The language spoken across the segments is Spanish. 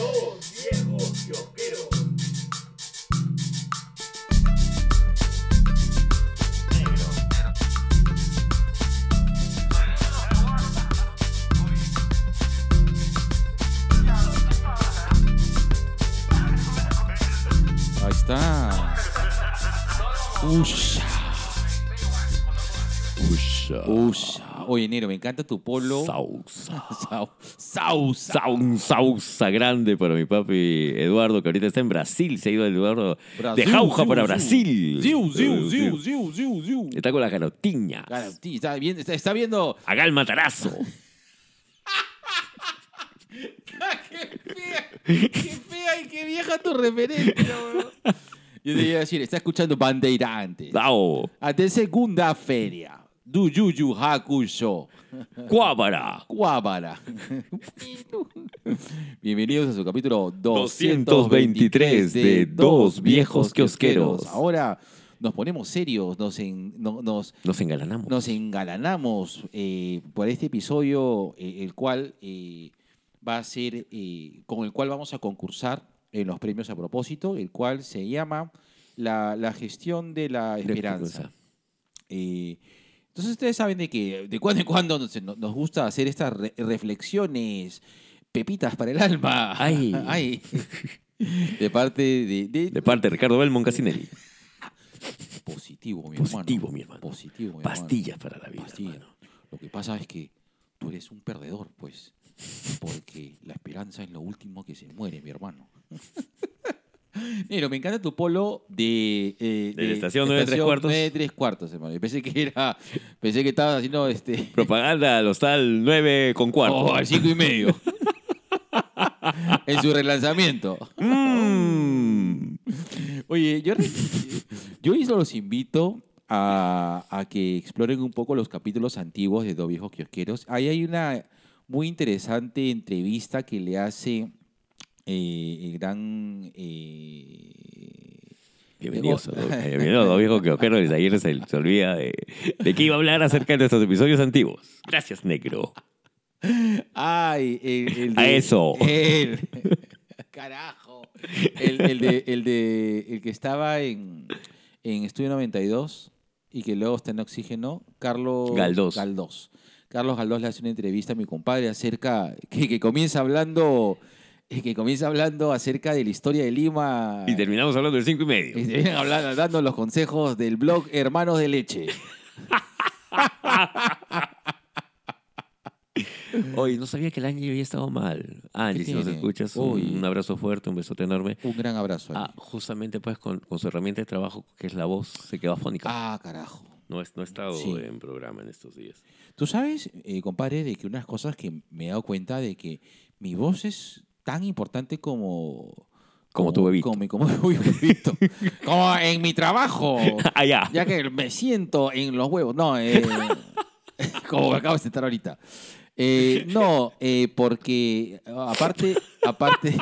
Dos viejos Oye, Nero, me encanta tu polo. Sausa. Sau- Sausa. Sa- un sausa grande para mi papi Eduardo, que ahorita está en Brasil. Se ha ido Eduardo Brasil, de Jauja ziu, para ziu. Brasil. Ziu, ziu, ziu, ziu, ziu, ziu. Está con la garotiña. Claro, sí, está, bien, está, está viendo. Haga el matarazo. ¡Qué fea! ¡Qué fea y qué vieja tu referencia, weón! Yo te iba a decir, está escuchando Bandeirantes. Dao. Ante segunda feria. Du Yuyu Hakusho. Cuábara. Cuábara. Bienvenidos a su capítulo 223 de Dos Viejos Kiosqueros. Ahora nos ponemos serios, nos, en- no- nos, Nos engalanamos. nos engalanamos eh, por este episodio, eh, el cual eh, va a ser, eh, con el cual vamos a concursar en los premios a propósito, el cual se llama la, la gestión de la esperanza. Eh, entonces ustedes saben de que de cuando en cuando nos, nos gusta hacer estas re- reflexiones, pepitas para el alma. Ay. Ay. De parte de, de- De parte de Ricardo Belmont Casinelli. positivo, mi Positivo, hermano. mi hermano. Positivo, mi Pastillas para la vida. Pastillas. hermano. Lo que pasa es que tú eres un perdedor, pues. Porque la esperanza es lo último que se muere, mi hermano. Pero me encanta tu polo de... eh, De la estación nueve tres cuartos. nueve tres cuartos, hermano. Yo pensé que era... Pensé que estabas haciendo este... Propaganda al hostal 9 con cuarto. Oh, al cinco y medio. en su relanzamiento. Mm. Oye, yo, yo los invito a, a que exploren un poco los capítulos antiguos de Dos Viejos Kiosqueros. Ahí hay una muy interesante entrevista que le hace eh, el gran... eh, Bienvenidos a dos viejos que desde ayer se, se olvida de, de qué iba a hablar acerca de nuestros episodios antiguos. Gracias, negro. Ay, el, el A de- eso. el- carajo. El, el de, el de el que estaba en, en Estudio 92 y que luego está en Oxígeno, Carlos Galdós. Galdós. Carlos Galdós le hace una entrevista a mi compadre acerca que, que comienza hablando que comienza hablando acerca de la historia de Lima Y terminamos hablando del 5 y medio. y se vienen hablando, dando los consejos del blog Hermanos de Leche. Oye, no sabía que el Angie había estado mal. Angie, si nos escuchas, un, un abrazo fuerte, un besote enorme. Un gran abrazo. Ah, justamente pues con, con su herramienta de trabajo, que es la voz, se quedó afónica. ah carajo. No, es- no ha estado Sí. en programa en estos días. Tú sabes, eh, compadre, de que unas cosas que me he dado cuenta de que mi voz es tan importante como... Como tu bebito. Como, como bebito. como en mi trabajo. ah, ya. Ya que me siento en los huevos. No, eh, como me acabo de sentar ahorita. Eh, no, eh, porque aparte, aparte,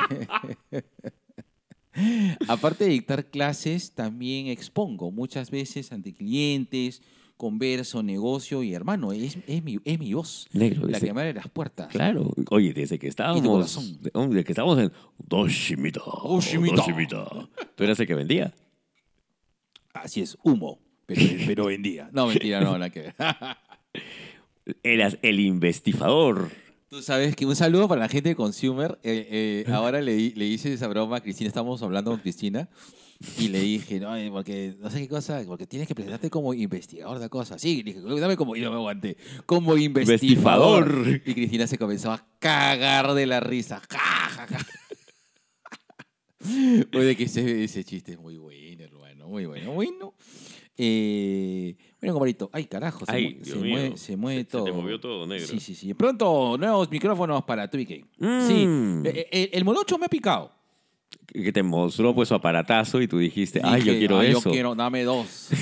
aparte de dictar clases, también expongo muchas veces ante clientes, converso, negocio y hermano, es, es, mi, es mi voz Negro, la que me abre las puertas. Claro. Oye, desde que estábamos... Desde que estábamos en Doshimita. Doshimita. Doshimita. Tú eras el que vendía. Así es, humo, pero, pero vendía. No, mentira, no, nada que. Eras el investifador. Tú sabes que un saludo para la gente de Consumer. Eh, eh, ahora le, le hice esa broma a Cristina, estamos hablando con Cristina, y le dije, no, eh, porque no sé qué cosa, porque tienes que presentarte como investigador de cosas. Sí, le dije, dame como, y no me aguanté, como investigador. Y Cristina se comenzó a cagar de la risa. Ja, ja, ja. Oye, que ese, ese chiste es muy bueno, hermano, muy bueno. Bueno, eh, bueno, compadrito, ay, carajo, se, Ay, se mueve, se mueve Se- se todo. te movió todo, negro. Sí, sí, sí. Pronto, nuevos micrófonos para 2BK. Sí, Mm. eh, eh, el molocho me ha picado. Que te mostró pues su aparatazo y tú dijiste, ay, yo quiero "Ay, eso. Yo quiero, dame dos.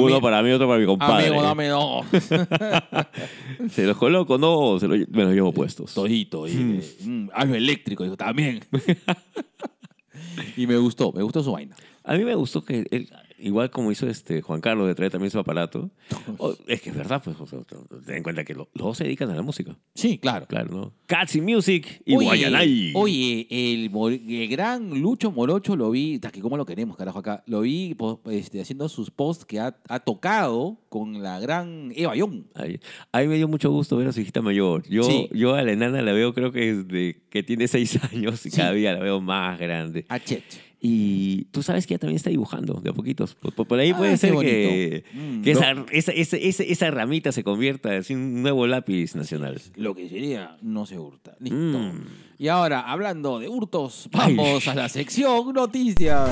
Uno para mí, otro para mi compadre. Amigo, dame dos. ¿Se los coloco? No, se los, me los llevo puestos. Todito. Y, eh, mm, algo eléctrico, dijo, también. y me gustó, me gustó su vaina. A mí me gustó que él, igual como hizo este Juan Carlos de traer también su aparato. O- es que es verdad, pues, o sea, ten en cuenta que lo- los dos se dedican a la música. Sí, claro. Claro, ¿no? Cats y Music y Oye, Guayanay. Oye, el, el gran Lucho Morocho lo vi, que cómo lo queremos, carajo, acá. Lo vi este, haciendo sus posts que ha, ha tocado con la gran Eva Young. Ay, a mí me dio mucho gusto ver a su hijita mayor. Yo, Sí. yo a la enana la veo creo que desde que tiene seis años y Sí. cada día la veo más grande. A Chet. Y tú sabes que ella también está dibujando de a poquitos. Por, ahí Ah, puede ser bonito. que, Mm, que esa, esa, esa, esa- ramita se convierta en un nuevo lápiz nacional. Lo que sería no se hurta. Listo. Mm. Y ahora, hablando de hurtos, Ay. vamos a la sección noticias.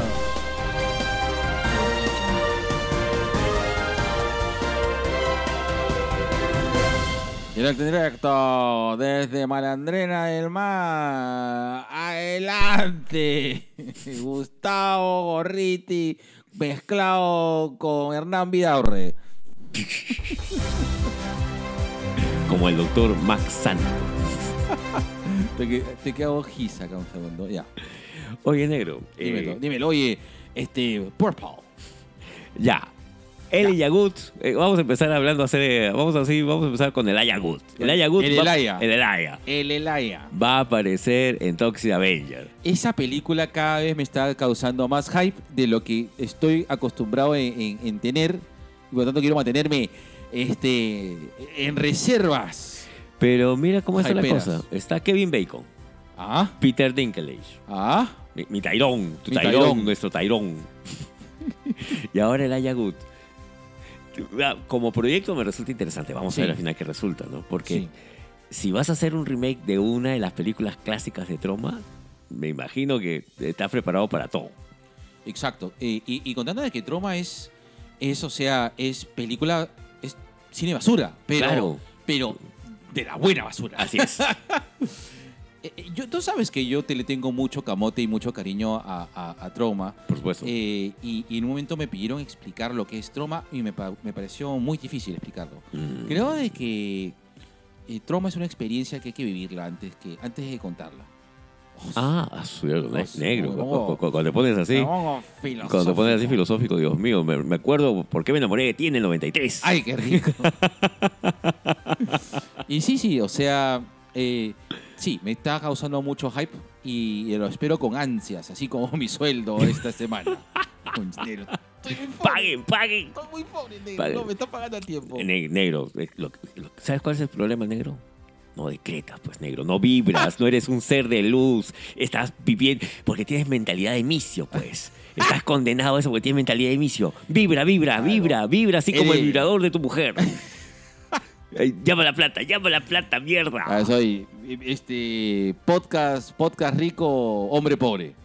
Directo, directo, desde Malandrena del Mar. Adelante. Gustavo Gorriti, mezclado con Hernán Vidaurre. Como el doctor Max Santo. Te, que- te quedo acá un segundo. Ya. Oye, negro. eh, Dímelo, dímelo. Oye, este, Purple. Ya. El Yagut, eh, vamos a empezar hablando, hacer, eh, vamos así, vamos a empezar con el Ayagut. El Ayagut El va- Elaya. el Elaya. El Elaya. Va a aparecer en Toxic Avenger. Esa película cada vez me está causando más hype de lo que estoy acostumbrado en, en- en tener. Y por lo tanto quiero mantenerme este, en reservas. Pero mira cómo está la Hyperas. cosa. Está Kevin Bacon, Ah, Peter Dinklage, ah. mi, mi Tyrón, tu Mi nuestro Tyrón. y ahora el Ayagut. Ah, Como proyecto me resulta interesante. Vamos Sí. a ver al final qué resulta, ¿no? Porque Sí. si vas a hacer un remake de una de las películas clásicas de Troma, me imagino que estás preparado para todo. Exacto. Y, y contando de que Troma es, es, o sea, es película, es cine basura. Pero, Claro. pero de la buena basura. Así es. Eh, eh, yo, tú sabes que yo te le tengo mucho camote y mucho cariño a, a, a Troma. Por supuesto. Eh, y, y en un momento me pidieron explicar lo que es Troma y me, pa- me pareció muy difícil explicarlo. Mm. Creo de que eh, Troma es una experiencia que hay que vivirla antes, que, antes de contarla. Ah, Oh, sí, negro. Cuando te pones así, pongo cuando te pones así filosófico. Dios mío, me, me acuerdo por qué me enamoré de ti en el 93. Ay, qué rico. y sí, sí, o sea, sí, me está causando mucho hype y lo espero con ansias, así como mi sueldo esta semana. Con dinero. Estoy muy pobre, Paguen, paguen. Estoy muy pobre, negro. Paguen. No, me está pagando a tiempo. Ne- negro, eh, lo- lo- ¿sabes cuál es el problema, negro? No decretas, pues, negro. No vibras, no eres un ser de luz. Estás viviendo porque tienes mentalidad de misio, pues. Estás condenado a eso porque tienes mentalidad de misio. Vibra, vibra, vibra, vibra, así como el Eres- vibrador de tu mujer. Llama la plata, llama la plata, mierda. Ah, soy este podcast, podcast rico, hombre pobre.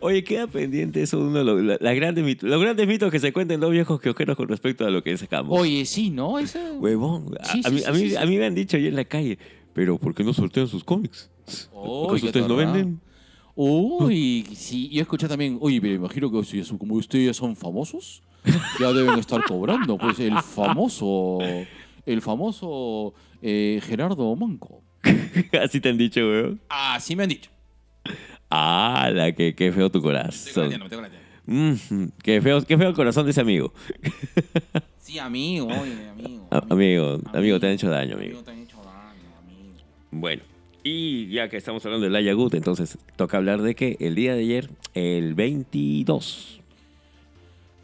Oye, queda pendiente eso de uno de los, la- las grandes mitos, los grandes mitos que se cuentan dos viejos quiojeros con respecto a lo que sacamos. Oye, sí, ¿no? Eso... Huevón, a, Sí, a sí, mí, sí, a, mí, a me han dicho ayer en la calle, pero ¿por qué no sortean sus cómics? ¿Acaso ustedes no venden? Uy, sí, yo escuché también, oye, pero imagino que si como ustedes ya son famosos, ya deben estar cobrando, pues el famoso, el famoso eh, Gerardo Manco. Así te han dicho, weón. Ah, sí me han dicho. Ah, la que qué feo tu corazón. colateando, estoy colateando. Mm, qué feo, qué feo el corazón de ese amigo. Sí, amigo, oye, amigo. A- amigo, amigo, te han hecho daño, amigo. te han hecho daño, amigo. Bueno, y ya que estamos hablando del Ayagut, entonces toca hablar de que el día de ayer, el 22, Eh,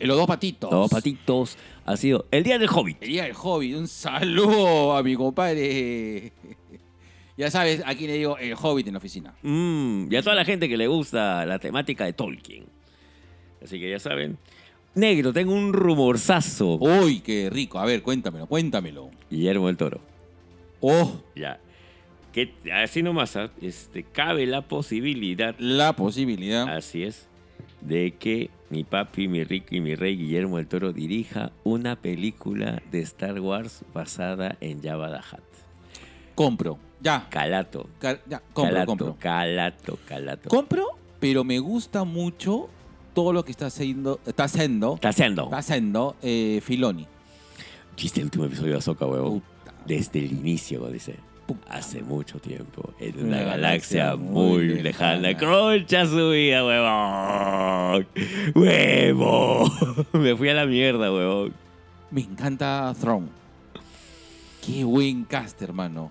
Los dos patitos. dos patitos, ha sido el día del Hobbit. El día del Hobbit. Un saludo a mi compadre. Ya sabes, aquí le digo el Hobbit en la oficina. Mm, y a toda la gente que le gusta la temática de Tolkien. Así que ya saben. Negro, tengo un rumorzazo. Uy, qué rico. A ver, cuéntamelo, cuéntamelo. Guillermo del Toro. Oh, Ya. Que así nomás, ¿ah? este, cabe la posibilidad, la posibilidad. así es, de que mi papi, mi rico y mi rey Guillermo del Toro dirija una película de Star Wars basada en Jabba the Hutt. Compro. Ya. Calato. Ca- ya, compro, calato, compro. calato, calato. Compro, pero me gusta mucho todo lo que está haciendo, está haciendo, Está haciendo. está haciendo eh, Filoni. Chiste el último episodio de Azoka. Puta. Desde el inicio, dice. Hace mucho tiempo, en Una una galaxia galaxia muy lejana. lejana. Concha su vida, huevón. Huevo. Me fui a la mierda, huevón. Me encanta Throne. Qué buen cast, hermano.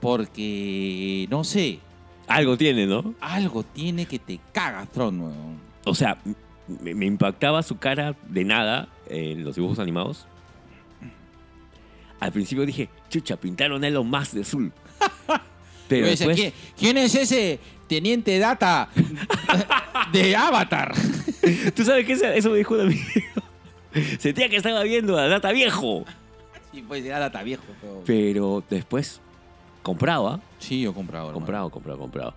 Porque, no sé, Algo tiene, ¿no? algo tiene que te caga Throne, weón. O sea, me, me impactaba su cara de nada en los dibujos animados. Al principio dije, chucha, pintaron a Elon Musk de azul. Pero después, ¿quién, es ese teniente data de Avatar? ¿tú sabes qué? Eso me dijo un amigo. Sentía que estaba viendo a Data Viejo. Sí, pues era data viejo. Pero... Pero después compraba, Sí, yo hermano. comprado, comprado, comprado.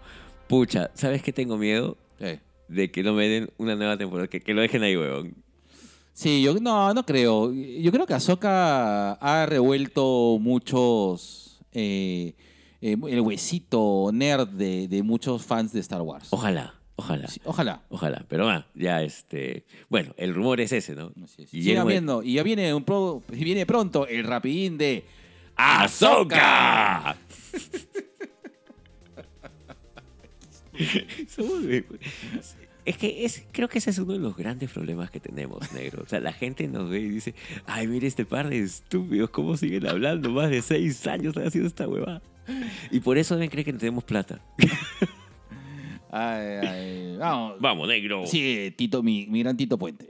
Pucha, ¿sabes qué tengo miedo? Eh. De que no me den una nueva temporada, que, que lo dejen ahí, huevón. Sí, yo no, no creo. Yo creo que Ahsoka ha revuelto muchos. eh, eh, el huesito nerd de, de muchos fans de Star Wars. Ojalá, ojalá. Sí, ojalá. Ojalá, pero va, ya este. Bueno, el rumor es ese, ¿no? Así es. Y Sigan el- viendo. Y ya viene, un pro- viene pronto el rapidín de ¡Azoka! Es que es, creo que ese es uno de los grandes problemas que tenemos, negro. O sea, la gente nos ve y dice, ay, mire este par de estúpidos, ¿cómo siguen hablando? Más de seis años han haciendo esta huevada. Y por eso deben creer que no tenemos plata. Ay, ay, vamos. Vamos, negro. Sí, Tito, mi, mi gran Tito Puente.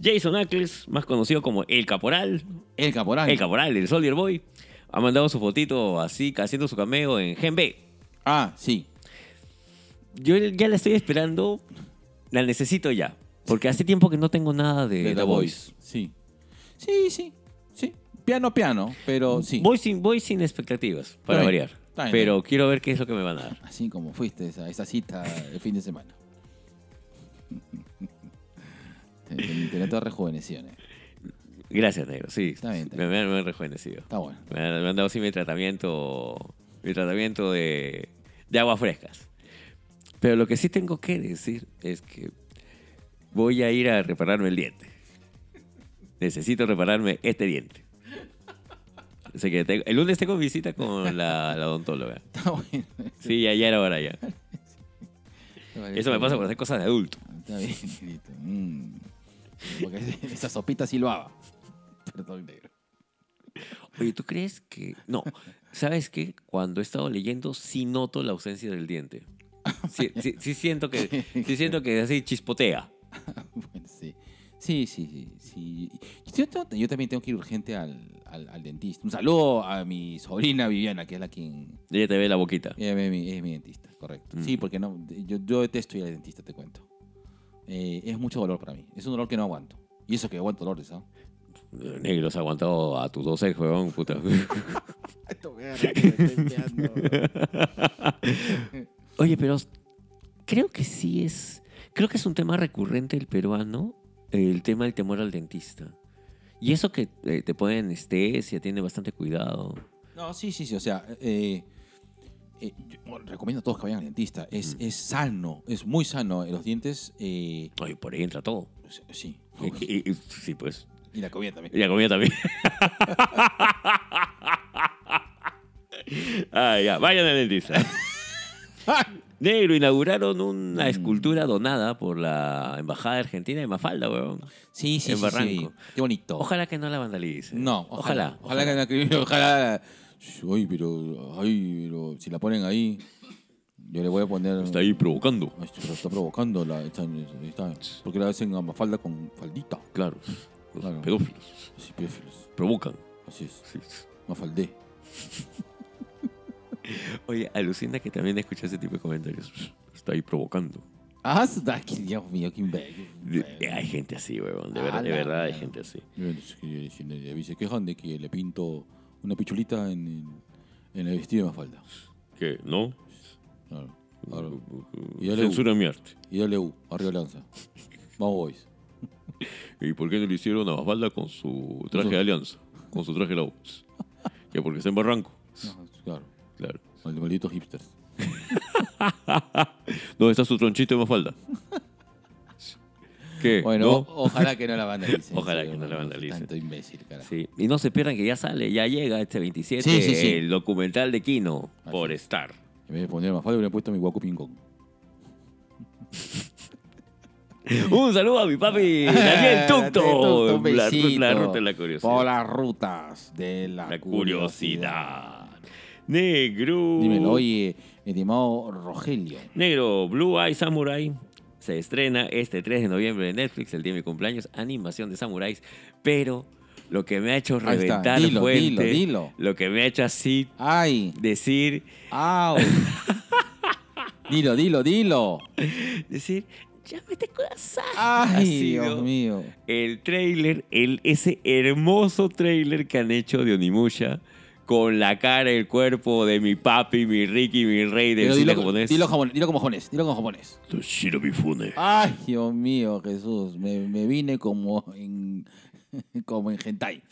Jason Ackles, más conocido como El Caporal, El caporal. El Caporal, el Soldier Boy, ha mandado su fotito así, haciendo su cameo en Gen B. Ah, sí. Yo ya la estoy esperando, la necesito ya. Porque hace tiempo que no tengo nada de, The The Voice. Voice. Sí. Sí, sí. Sí. Piano, piano. Pero sí. Voy, sin, voy sin expectativas, para Está bien, variar. está bien, Pero quiero ver qué es lo que me van a dar. Así como fuiste a esa cita el fin de semana. te, te, te noto rejuvenecido, eh. Gracias, negro. Sí, Está bien, está me, me han- me han rejuvenecido. Está bueno. Me han, me han dado sí mi tratamiento, mi tratamiento de, de aguas frescas. Pero lo que sí tengo que decir es que voy a ir a repararme el diente. Necesito repararme este diente. Así que tengo- el lunes tengo visita con la, la odontóloga. Está bueno. Sí, ya, ya era hora ya. Eso me pasa por hacer cosas de adulto. Está bien. Mm. Porque esa sopita silbaba. Perdón, negro. Oye, ¿tú crees que...? No, ¿sabes qué? Cuando he estado leyendo, sí noto la ausencia del diente. Sí, sí, sí siento que sí siento que así chispotea. Bueno, sí. Sí, sí, sí. sí. Yo, yo- yo también tengo que ir urgente al, al- al dentista. Un saludo a mi sobrina Viviana, que es la quien... Ella te ve la boquita. Ella es mi, es mi dentista, correcto. Mm. Sí, porque no, yo, yo detesto ir al dentista, te cuento. Eh, es mucho dolor para mí. Es un dolor que no aguanto. Y eso que aguanto dolores, ¿sabes? Negros ha aguantado a tus dos ex, huevón, puta. Oye, pero creo que sí es. Creo que es un tema recurrente del peruano, el tema del temor al dentista. Y eso que eh, te ponen anestesia, tiene bastante cuidado. No, sí, sí, sí. O sea, eh, eh, yo recomiendo a todos que vayan al dentista. Es, es sano, es muy sano. Los dientes, eh, Oye, por ahí entra todo. sí. Y- sí, pues. Y la comida también. Y la comida también. ah, ya, vayan al dentista. Negro, inauguraron una escultura donada por la Embajada Argentina de Mafalda, weón. Sí, sí, En sí, Barranco. sí. Qué bonito. Ojalá que no la vandalicen. No, ojalá. ojalá. Ojalá, que ojalá. Ay, pero, ay, pero si la ponen ahí, yo le voy a poner. Está ahí provocando. Ay, está provocando la. Está, está- porque la hacen a falda con faldita. Claro. Los Claro. pedófilos Así, pedófilos. provocan. Así es. Sí. Mafaldé. Oye, alucina que también escuché ese tipo de comentarios. Está ahí provocando. Ah, Dios mío, qué. De- hay gente así, weón. De, Ah, verdad, de verdad hay gente así. Se quejan de que le pinto una pichulita en el, en el vestido de Mafalda. ¿Qué? ¿No? Claro. claro. Y dale U. Censura mi arte. Y dale U, arriba Lanza. Vamos, boys. ¿Y por qué no le hicieron a Mafalda con su traje de alianza? Con su traje de la U. Que porque está en Barranco. No, claro. Claro. Mal- Malditos hipsters. ¿Dónde está su tronchito de Mafalda? ¿Qué? Bueno, ojalá que no la vandalicen. Ojalá que no la vandalicen. Tanto imbécil, carajo. Sí. Y no se pierdan que ya sale, ya llega este 27 Sí, sí, sí. el documental de Kino Así por. Star. En vez de poner más fácil, hubiera puesto mi guaco pingón. Un saludo a mi papi Daniel Tucto. La, la ruta de la curiosidad. Por las rutas de la, La curiosidad. Negro. Dímelo, oye, estimado Rogelio. Negro, Blue Eye Samurai se estrena este 3 de noviembre de Netflix, el día de mi cumpleaños, animación de samuráis, pero lo que me ha hecho reventar dilo, fuente, dilo, dilo. lo que me ha hecho así Ay, decir, au. dilo, dilo, dilo. decir, ya me te kudasai. Ay, Dios mío. El trailer, el, ese hermoso trailer que han hecho de Onimusha con la cara y el cuerpo de mi papi, mi Ricky, mi rey del Pero cine dilo, japonés. dilo, japonés, dilo como japonés, dilo como japonés. Toshiro Mifune. Ay, Dios mío, Jesús, me, me vine como en como en hentai.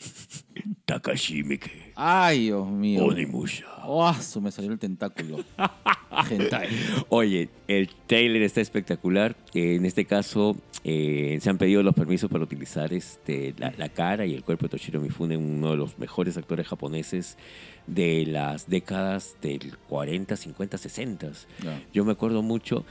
Takashi Miike. Ay, Dios mío. Onimusha. Oh, me salió el tentáculo. hentai. Oye, el trailer está espectacular. Eh, en este caso, eh, se han pedido los permisos para utilizar este, la, la cara y el cuerpo de Toshiro Mifune, uno de los mejores actores japoneses de las décadas del 40, 50, 60. Ya. Yo me acuerdo mucho.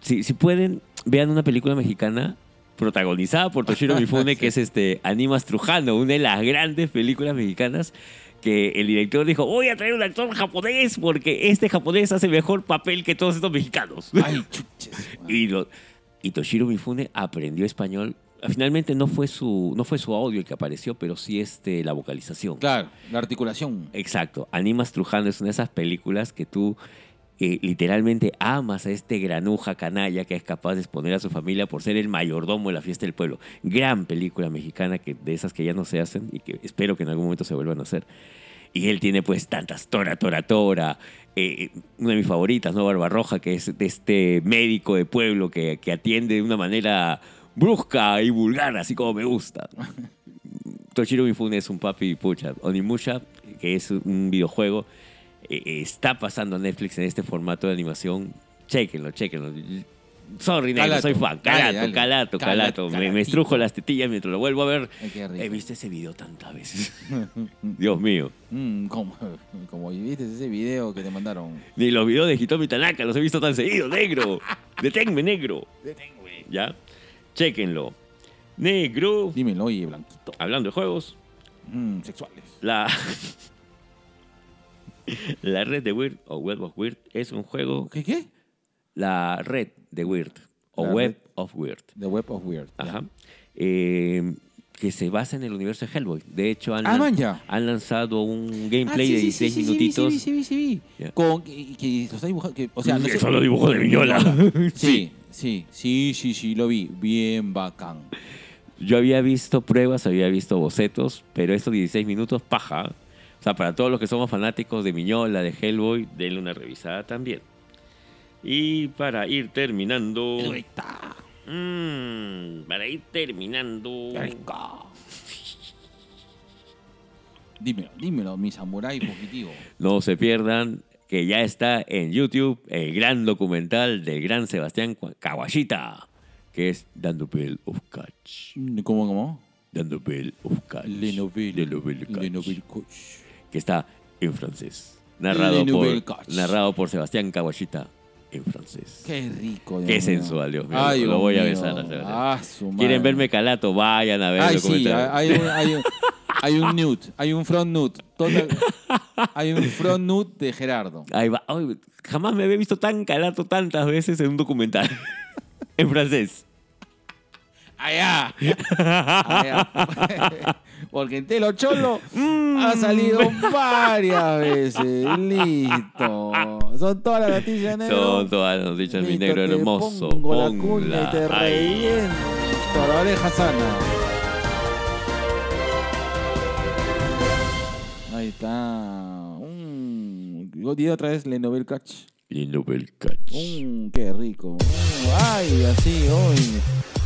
Si, si pueden, vean una película mexicana protagonizada por Toshiro Mifune, que es este Animas Trujano, una de las grandes películas mexicanas que el director dijo, voy a traer un actor japonés porque este japonés hace mejor papel que todos estos mexicanos. Ay, chuches. y, lo- y Toshiro Mifune aprendió español. Finalmente no fue su, no fue su audio el que apareció, pero sí este, la vocalización. Claro, la articulación. Exacto. Animas Trujano es una de esas películas que tú eh, literalmente amas a este granuja canalla que es capaz de exponer a su familia por ser el mayordomo de la fiesta del pueblo. Gran película mexicana que, de esas que ya no se hacen y que espero que en algún momento se vuelvan a hacer. Y él tiene pues tantas tora, tora, tora. Eh, una de mis favoritas, ¿no? Barbarroja, que es de este médico de pueblo que, que atiende de una manera brusca y vulgar, así como me gusta. Toshiro Mifune es un papi pucha. Onimusha, que es un videojuego, eh, eh, está pasando Netflix en este formato de animación. Chequenlo, chequenlo. Sorry, negro, soy fan. Calato, dale. calato, calato. Calato, Me, me estrujo las tetillas mientras lo vuelvo a ver. He visto ese video tantas veces. Dios mío. Mm, como, como viste ese video que te mandaron. Ni los videos de Hitomi Tanaka los he visto tan seguido, negro. Deténme, negro. Deténme. ¿Ya? Chequenlo. Negro. Dímelo, oye, blanquito. Hablando de juegos, Mm, sexuales. la. la red de Weird o Web of Weird es un juego. ¿Qué qué? La red de Weird o La Web of Weird. The Web of Weird. Ajá. Eh, que se basa en el universo de Hellboy. De hecho, han, Ah, lan- man, ya. han lanzado un gameplay Ah, sí, de sí, sí, 16 sí, sí, minutitos. Sí, sí, sí, sí, sí. Ya. Con, que, que dibujando. que- o sea, no Que sé- son los dibujos de Viñola. Sí, sí, sí, sí, sí, lo vi. Bien bacán. Yo había visto pruebas, había visto bocetos, pero estos 16 minutos, paja. Sea, para todos los que somos fanáticos de Miñola, de Hellboy, denle una revisada también. Y para ir terminando. Rica, mm, para ir terminando. rica. Dímelo, dímelo, mi samurái fugitivo. No se pierdan que ya está en YouTube el gran documental del gran Sebastián Kawashita, que es The Novel of Catch. ¿Cómo, cómo? The Novel of Catch. Le Novel. Catch. Le Novel Coach. Que está en francés. Narrado, por, narrado por Sebastián Kawashita en francés. Qué rico. Dios Qué mío. sensual, Dios mío. Ay, Lo voy a besar a. Ah, su ¿Quieren verme calato? Vayan a ver el Ay, sí, hay un, hay un, hay un nude, hay un front nude. Total- hay un front nude de Gerardo. Ahí va. Ay, jamás me había visto tan calato tantas veces en un documental. en francés. Allá. Allá. Porque en Telo Cholo ha salido varias veces. Listo. Son todas las noticias negro. Son todas las noticias, mi negro te hermoso. Pongo la cuña y te reviento la oreja sana. Ahí está. Mm. Yo di otra vez Le Novel Catch. Y Nobel Catch. Mm, qué rico. Mm, ay, así, hoy.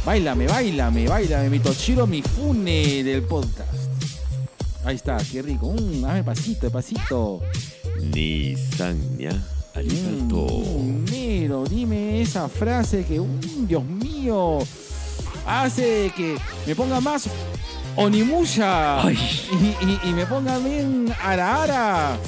Bailame, bailame, bailame. Mi Toshiro Mifune del podcast. Ahí está, qué rico. Mm, dame pasito, pasito. Nisania Alberto. Mm, negro, dime esa frase que, Dios mío. hace que me ponga más Onimusha Ay. y, y- y me ponga bien Ara Ara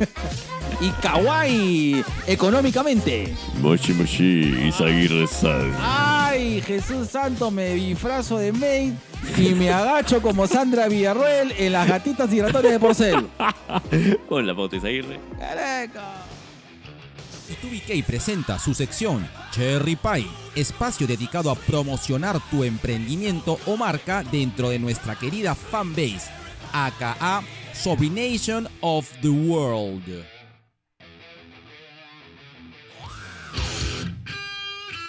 y Kawaii económicamente. Mochi Mochi, Isaguirre San. Ay, Jesús Santo, me disfrazo de maid y me agacho como Sandra Villarroel en las gatitas giratorias de porcel. Con la pauta Isaguirre. Caraca. TubiK presenta su sección Cherry Pie, espacio dedicado a promocionar tu emprendimiento o marca dentro de nuestra querida fanbase, aka Sobination of the World.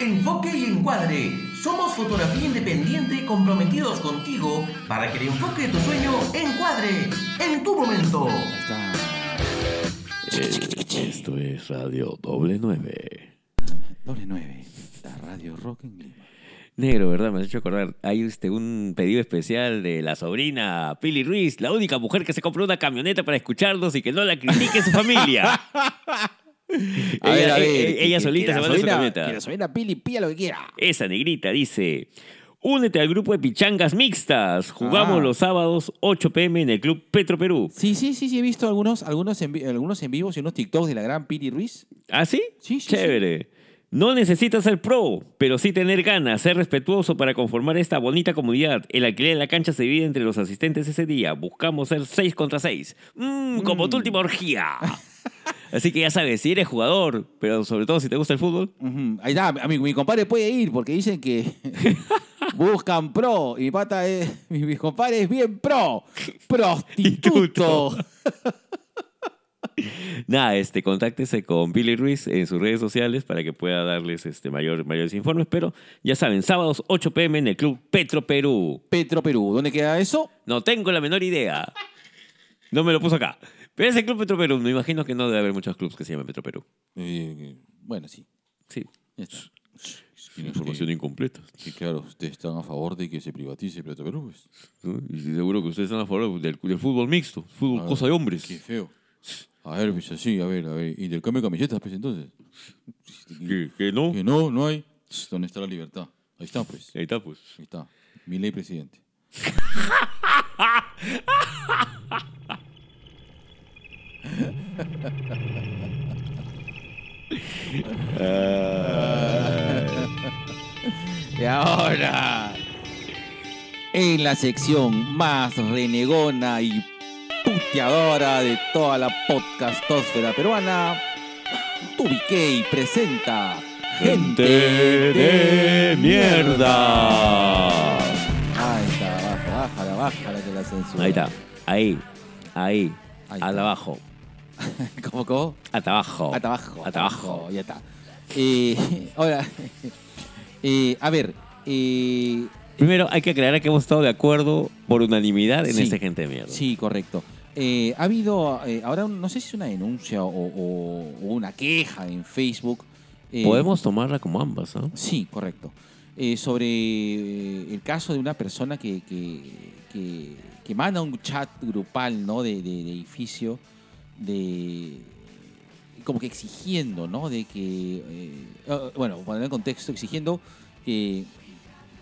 Enfoque y encuadre. Somos fotografía independiente comprometidos contigo para que el enfoque de tu sueño encuadre en tu momento. Eh, Esto es Radio Doble 9. Doble 9, la radio rock en Lima. Negro, ¿verdad? Me has hecho acordar. Hay este, un pedido especial de la sobrina Pili Ruiz, la única mujer que se compró una camioneta para escucharnos y que no la critique su familia. A ver, Ella- a ver. que- ella que- solita que se la manda su camioneta. Que la sobrina Pili pilla lo que quiera. Esa negrita dice: Únete al grupo de pichangas mixtas. Jugamos Ah. los sábados 8 pm en el Club Petro Perú. Sí, sí, sí, sí, he visto algunos, algunos, en, algunos en vivos y unos TikToks de la gran Pili Ruiz. ¿Ah, sí? Sí, sí, Chévere. No necesitas ser pro, pero sí tener ganas, ser respetuoso para conformar esta bonita comunidad. El alquiler de la cancha se divide entre los asistentes ese día. Buscamos ser 6 contra 6. como tu última orgía. Así que ya sabes, si eres jugador, pero sobre todo si te gusta el fútbol, Ujú. Ahí está, mi, mi compadre puede ir porque dicen que buscan pro. Y mi pata es, mi, mi compadre es bien pro. Prostituto. Nada, este, contáctese con Billy Ruiz en sus redes sociales para que pueda darles este, mayor, mayores informes. Pero ya saben, sábados 8 pm en el Club Petro Perú. Petro Perú. ¿Dónde queda eso? No tengo la menor idea. No me lo puso acá. Pero es el Club Petro Perú. Me imagino que no debe haber muchos clubes que se llamen Petro Perú. Eh, bueno, sí. Sí. Ya está. Información incompleta. Sí, claro, ustedes están a favor de que se privatice Petro Perú. Pues. ¿no? Y seguro que ustedes están a favor del, del fútbol mixto. Fútbol A cosa ver, de hombres. Qué feo. A ver, pues así, a ver, a ver. Intercambio de camisetas, pues entonces. Que, que no. Que no, no hay. ¿Dónde está la libertad? Ahí está, pues. Ahí está, pues. Ahí está. Mi ley presidente. y ahora, en la sección más renegona y puteadora de toda la podcastósfera peruana, TubiK presenta Gente de mierda. Ahí está, baja, bájala, bájala de la censura. Ahí está. Ahí. Ahí. Ahí Al abajo. ¿Cómo, cómo? Hasta abajo. Hasta abajo. Hasta abajo. Ya está. Eh, ahora, eh, a ver. eh, Primero hay que aclarar que hemos estado de acuerdo por unanimidad en Sí. este gente de mierda. sí, correcto. Eh, ha habido, eh, ahora no sé si es una denuncia o, o- o una queja en Facebook. eh, Podemos tomarla como ambas, ¿ah? Sí, correcto. Sobre el caso de una persona que, que, que- que manda un chat grupal ¿no? de, de- de edificio, de como que exigiendo, ¿no? De que, eh, ah, bueno, poner en contexto, exigiendo que,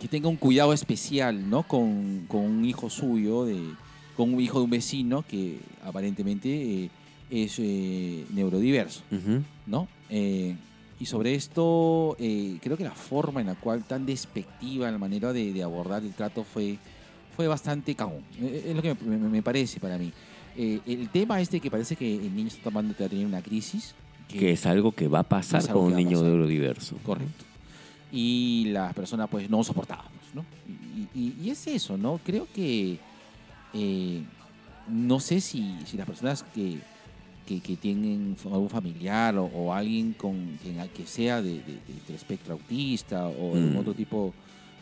que tenga un cuidado especial, ¿no? Con, con un hijo suyo, de, con un hijo de un vecino que aparentemente eh, es eh, neurodiverso. ¿no? Eh, y sobre esto, eh, creo que la forma en la cual tan despectiva la manera de, de abordar el trato fue, fue bastante cagón. Es lo que me, me- me parece para mí. Eh, el tema este que parece que el niño está tomando va a tener una crisis. Que es algo que va a pasar con un va niño pasar. neurodiverso. Correcto. Y las personas pues no soportábamos, ¿no? Y, y- y es eso, ¿no? Creo que eh, no sé si, si las personas que, que, que tienen algún familiar o, o alguien con que, que sea de, de- de- del espectro autista o de algún Mm. otro tipo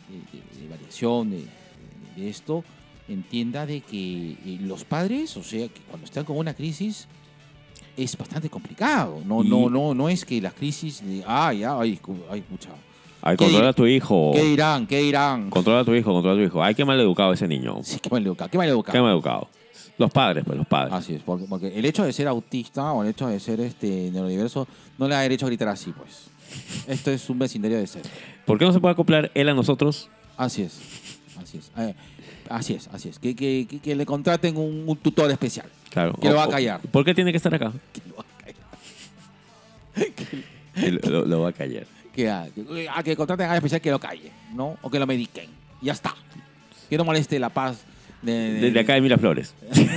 de, de- de variación de, de- de esto, entienda de que eh, los padres, o sea, que cuando están con una crisis es bastante complicado. No, Y- no, no, no es que las crisis de, ah, ya, hay, hay mucha. Ay, ¿Qué controla a tu hijo. ¿Qué dirán? ¿Qué dirán? Controla a tu hijo, controla a tu hijo. Ay, qué mal educado ese niño. Sí, qué mal educado, qué mal educado. Qué mal educado. Los padres, pues, los padres. Así es, porque, porque el hecho de ser autista o el hecho de ser este neurodiverso no le da derecho a gritar así, pues. Esto es un vecindario de cero. ¿Por qué no se puede acoplar él a nosotros? Así es. Así es. Eh, así es, así es. Que, que- que- que le contraten un, un tutor especial. Claro. Que lo va a O- o- callar. ¿Por qué tiene que estar acá? Que lo, lo- lo va a callar. Que, a, que, a que contraten a alguien especial que lo calle, ¿no? O que lo mediquen. Ya está. Que no moleste la paz de, de- Desde acá de Miraflores.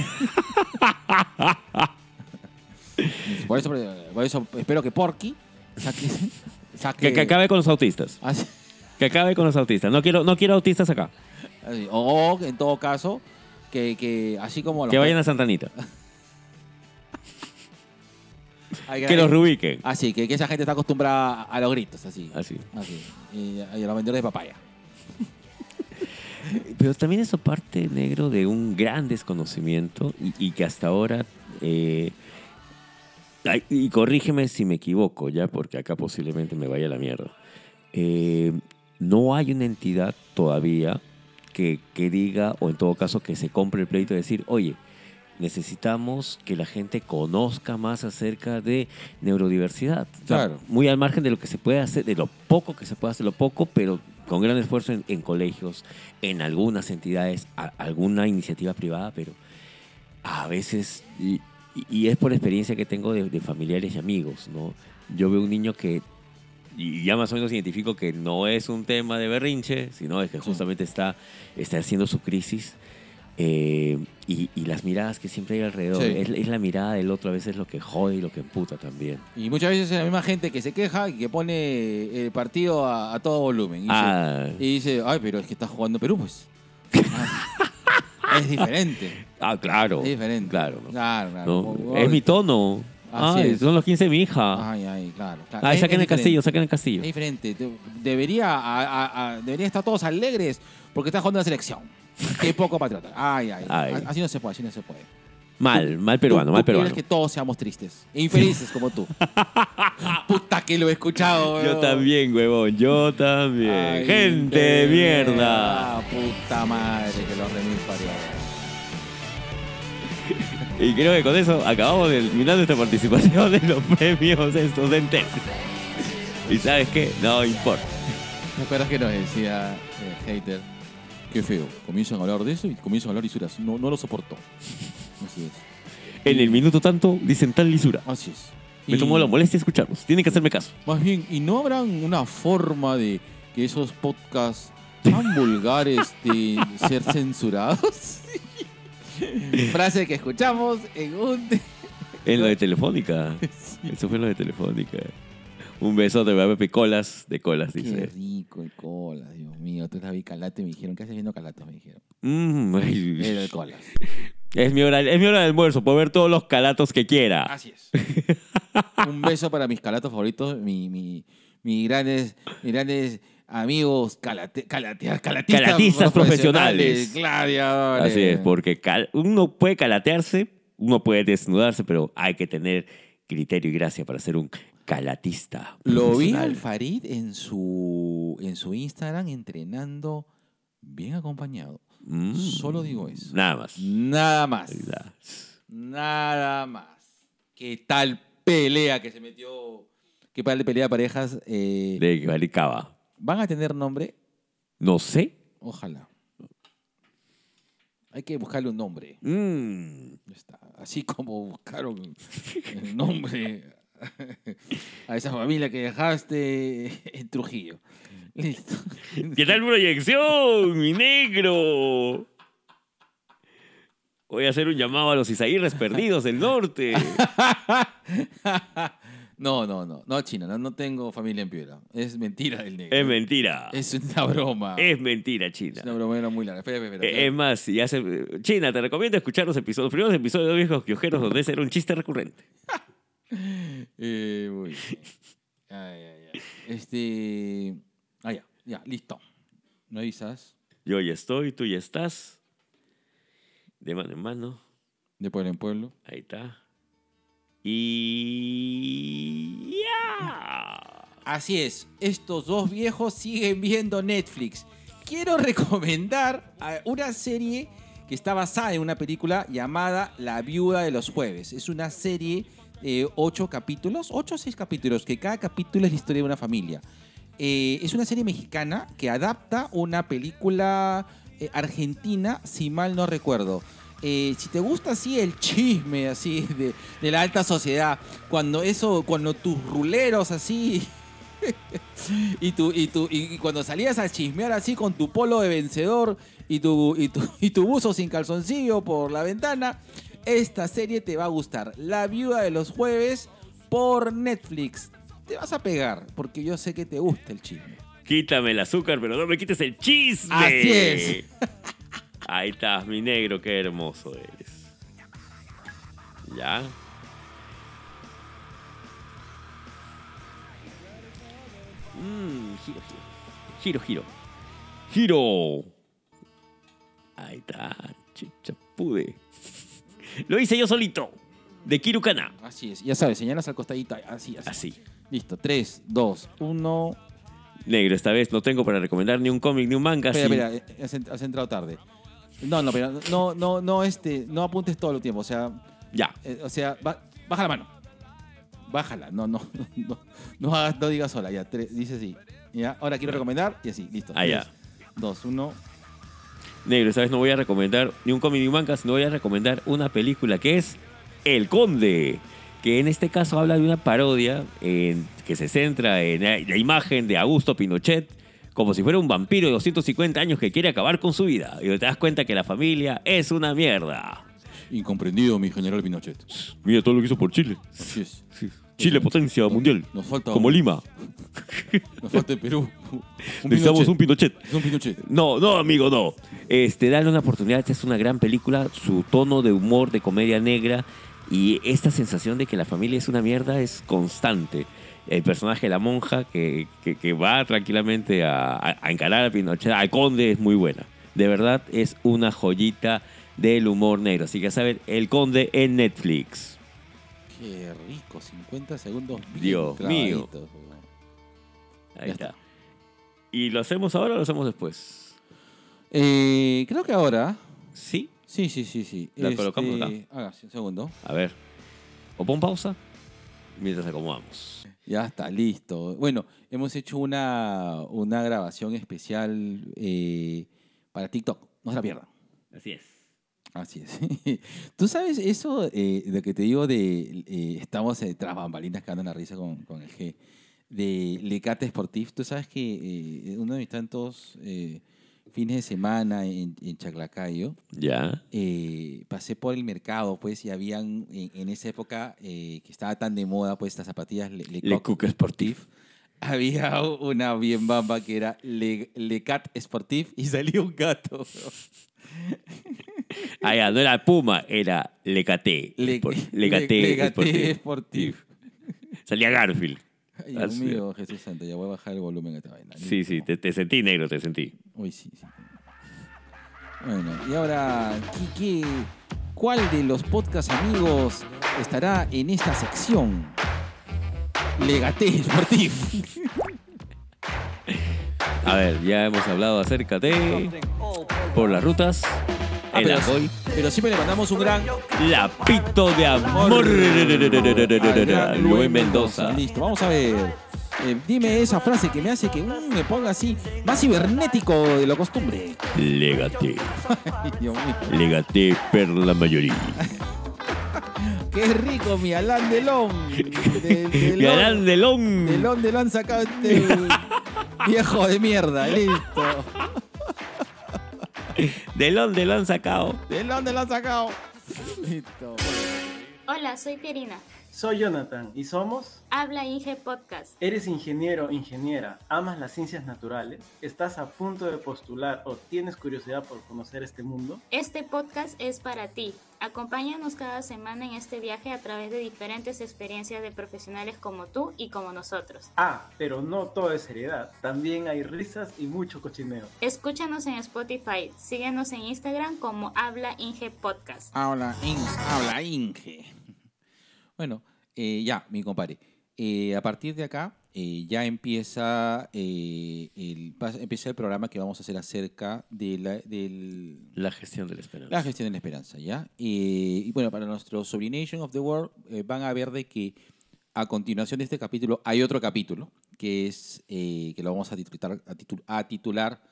Por eso, por eso espero que Porky saque. saque Que, que acabe con los autistas. así- Que acabe con los autistas. No quiero, no quiero autistas acá. O, en todo caso, que, que así como Que vayan a Santanita. Hay Que los reubiquen. Así, que, que esa gente está acostumbrada a los gritos, así. Así. Así. Y, y a los vendedores de papaya. Pero también eso parte, negro, de un gran desconocimiento y, y que hasta ahora... eh, ay, y corrígeme si me equivoco, ya, porque acá posiblemente me vaya a la mierda. Eh, no hay una entidad todavía que, que diga, o en todo caso que se compre el pleito de decir, oye, necesitamos que la gente conozca más acerca de neurodiversidad. O sea, Claro. Muy al margen de lo que se puede hacer, de lo poco que se puede hacer, lo poco, pero con gran esfuerzo en, en colegios, en algunas entidades, a- alguna iniciativa privada, pero a veces, y, y es por experiencia que tengo de, de familiares y amigos, ¿no? Yo veo un niño que, y ya más o menos identifico que no es un tema de berrinche, sino es que justamente está, está haciendo su crisis. eh, y, y las miradas que siempre hay alrededor, Sí. es, es la mirada del otro a veces lo que jode y lo que emputa también. Y muchas veces es la misma gente que se queja y que pone el partido a, a todo volumen. Y, dice, Ah, y dice, ay, pero es que está jugando Perú, pues. Ah, es diferente. ah, claro. Es diferente. Claro. ¿no? Claro, claro. No, O- es mi tono. Así Ay, es. son los 15 de mi hija. Ay, ay, claro. claro. Ay, Es- saquen es el castillo, saquen el castillo. Es diferente. De- Debería, a- a- a- deberían estar todos alegres porque está jugando la selección. Qué poco patriota. Ay, ay. Ay. Así no se puede, así no se puede. Mal, mal peruano, Tú- mal tú peruano. que todos seamos tristes e infelices como tú. Puta que lo he escuchado. Yo weón. también, huevón, yo también. Ay, Gente de mierda. Ah, puta madre que los parió. Y creo que con eso acabamos de eliminar nuestra participación en los premios estudiantes. ¿Y sabes qué? No importa. ¿Te acuerdas que nos decía eh, Hater? Qué feo. Comienzan a hablar de eso y comienzan a hablar lisuras. No, no lo soportó. Así es. En el minuto tanto dicen tal lisura. Así es. Me Y- tomó la molestia escucharlos. Tienen que hacerme caso. Más bien, ¿y no habrá una forma de que esos podcasts tan vulgares de ser censurados? Frase que escuchamos en un... En lo de Telefónica. Eso fue en lo de Telefónica. Un besote para Pepe Colas de Colas, Qué dice. rico el cola, Dios mío. Entonces la vi calate y me dijeron, ¿qué haces viendo calatos? Me dijeron. Mm, ay, Era el colas. es, mi hora, es mi hora de almuerzo. Puedo ver todos los calatos que quiera. Así es. Un beso para mis calatos favoritos, mi, mi, mis grandes, mis grandes amigos calate, calate- calatistas, Calatistas profesionales. gladiadores. Así es, porque cal- uno puede calatearse, uno puede desnudarse, pero hay que tener criterio y gracia para ser un calatista. Lo vi al Farid en su, en su Instagram entrenando bien acompañado. Mm, Solo digo eso. Nada más. Nada más. Nada más. ¿Qué tal pelea que se metió? ¿Qué tal pelea de parejas? Eh, De Valicaba. ¿Van a tener nombre? No sé. Ojalá. Hay que buscarle un nombre. Mm, está. Así como buscaron el nombre a esa familia que dejaste en Trujillo. Listo. ¿Qué tal proyección, mi negro? Voy a hacer un llamado a los Isaíres perdidos del norte. No, no, no. No, China. No, no tengo familia en Piura. Es mentira del negro. Es mentira. Es una broma. Es mentira, China. Es una broma muy larga. Espera, espera, espera. Eh, Es más, si hace... China, te recomiendo escuchar los episodios, los primeros episodios de Viejos Quiojeros, donde ese era un chiste recurrente. Eh, muy bien. Ay, ay, ay. Este. Ah, ya, ya, listo. ¿Me avisas? Yo ya estoy, tú ya estás. De mano en mano. De pueblo en pueblo. Ahí está. Y... ¡Ya! Así es, estos dos viejos siguen viendo Netflix. Quiero recomendar una serie que está basada en una película llamada La Viuda de los Jueves. Es una serie eh, ocho capítulos, ocho o seis capítulos, que cada capítulo es la historia de una familia. Eh, es una serie mexicana que adapta una película eh, argentina, si mal no recuerdo. Eh, si te gusta así el chisme así de, de la alta sociedad, cuando eso, cuando tus ruleros así y, tu, y, tu, y cuando salías a chismear así con tu polo de vencedor y tu, y, tu, y tu buzo sin calzoncillo por la ventana, esta serie te va a gustar. La viuda de los jueves por Netflix. Te vas a pegar porque yo sé que te gusta el chisme. Quítame el azúcar, pero no me quites el chisme. Así es. Ahí estás, mi negro, qué hermoso eres. ¿Ya? Mmm, giro, giro. Giro, giro. Giro. Ahí está, chichapude. Lo hice yo solito. De Kirukana. Así es. Ya sabes, señalas al costadito. Así, así. Así. Listo. 3, 2, 1. Negro, esta vez no tengo para recomendar ni un cómic ni un manga. Espera, así. espera, has entrado tarde. No, no, pero no, no, no, este, no apuntes todo el tiempo. O sea, Ya. eh, o sea, ba- baja la mano. Bájala. No, no, no, no, hagas, no digas sola. Ya, tres, dice así. Ya, ahora quiero recomendar y así, listo. Ah, ya. 2, 1. Negro, vez no voy a recomendar ni un cómic ni un manga, sino voy a recomendar una película que es El Conde, que en este caso habla de una parodia en- que se centra en la la imagen de Augusto Pinochet como si fuera un vampiro de 250 años que quiere acabar con su vida. Y te das cuenta que la familia es una mierda. Incomprendido, mi general Pinochet. Mira todo lo que hizo por Chile. Así es. Chile, potencia mundial. Nos falta, Como Lima. nos falta Perú. Un Necesitamos un Pinochet. Un Pinochet. No, no, amigo, no. Este, dale una oportunidad. Esta es una gran película. Su tono de humor, de comedia negra y esta sensación de que la familia es una mierda es constante. El personaje de la monja que, que- que va tranquilamente a, a- a encarar a Pinochet, al conde, es muy buena. De verdad, es una joyita del humor negro. Así que ya saben, El Conde en Netflix. Qué rico, 50 segundos Dios mío. Ahí Ya está. está. ¿Y lo hacemos ahora o lo hacemos después? Eh, creo que ahora. Sí. Sí, sí, sí, sí. La colocamos acá. Ah, sí, un segundo. A ver. O pon pausa mientras acomodamos. Ya está, listo. Bueno, hemos hecho una, una grabación especial eh, para TikTok. No se la pierdan. Así es. Así es. Tú sabes eso eh, de que te digo de. eh, estamos eh, tras bambalinas cagando la risa con, con el G. De Lecate Sportif. Tú sabes que eh, uno de mis tantos eh, fines de semana en, en Chaclacayo. Ya. eh, pasé por el mercado, pues, y habían en, en esa época eh, que estaba tan de moda, pues, estas zapatillas Le, Le Lecoq Coq Sportif. Había una bien bamba que era Le, Lecat Sportif y salió un gato. Ah, ya, no era Puma, era. Le, Lecate. Le- Lecate Sportif. Sportif. Salía Garfield. Ay, Dios Así. mío, Jesús Santo, ya voy a bajar el volumen a esta vaina. Sí, sí, te, te sentí negro, te sentí. Uy, sí, sí. Bueno, y ahora, ¿qué, qué, cuál de los podcast amigos estará en esta sección? Legate Sportif. A ver, ya hemos hablado acerca de. Por las rutas. Ah, el Agoy. Pero siempre le mandamos un gran Lapito de amor. Luis Mendoza. Listo, vamos a ver. Eh, dime esa frase que me hace que mm, me ponga así más cibernético de lo costumbre. Mío. Legate per la mayoría. Qué rico mi Alán Delón. De, de Y Alan Delón. ¿De dónde lo han sacado este viejo de mierda? Listo. Delón, Delón han sacado. ¿De dónde lo han sacado? Listo. Hola, soy Pierina. Soy Jonathan y somos... Habla Inge Podcast. ¿Eres ingeniero o ingeniera? ¿Amas las ciencias naturales? ¿Estás a punto de postular o tienes curiosidad por conocer este mundo? Este podcast es para ti. Acompáñanos cada semana en este viaje a través de diferentes experiencias de profesionales como tú y como nosotros. Ah, pero no todo es seriedad. También hay risas y mucho cochineo. Escúchanos en Spotify. Síguenos en Instagram como Habla Inge Podcast. Habla, In- habla Inge. Bueno, eh, ya, mi compadre. Eh, a partir de acá, eh, ya empieza, el, pas- empieza el programa que vamos a hacer acerca de la, del, La gestión de la esperanza. la gestión de la esperanza, ¿ya? Y bueno, para nuestro Sobrination of the World van a ver de que a continuación de este capítulo hay otro capítulo que es que lo vamos a titular a, titu- a titular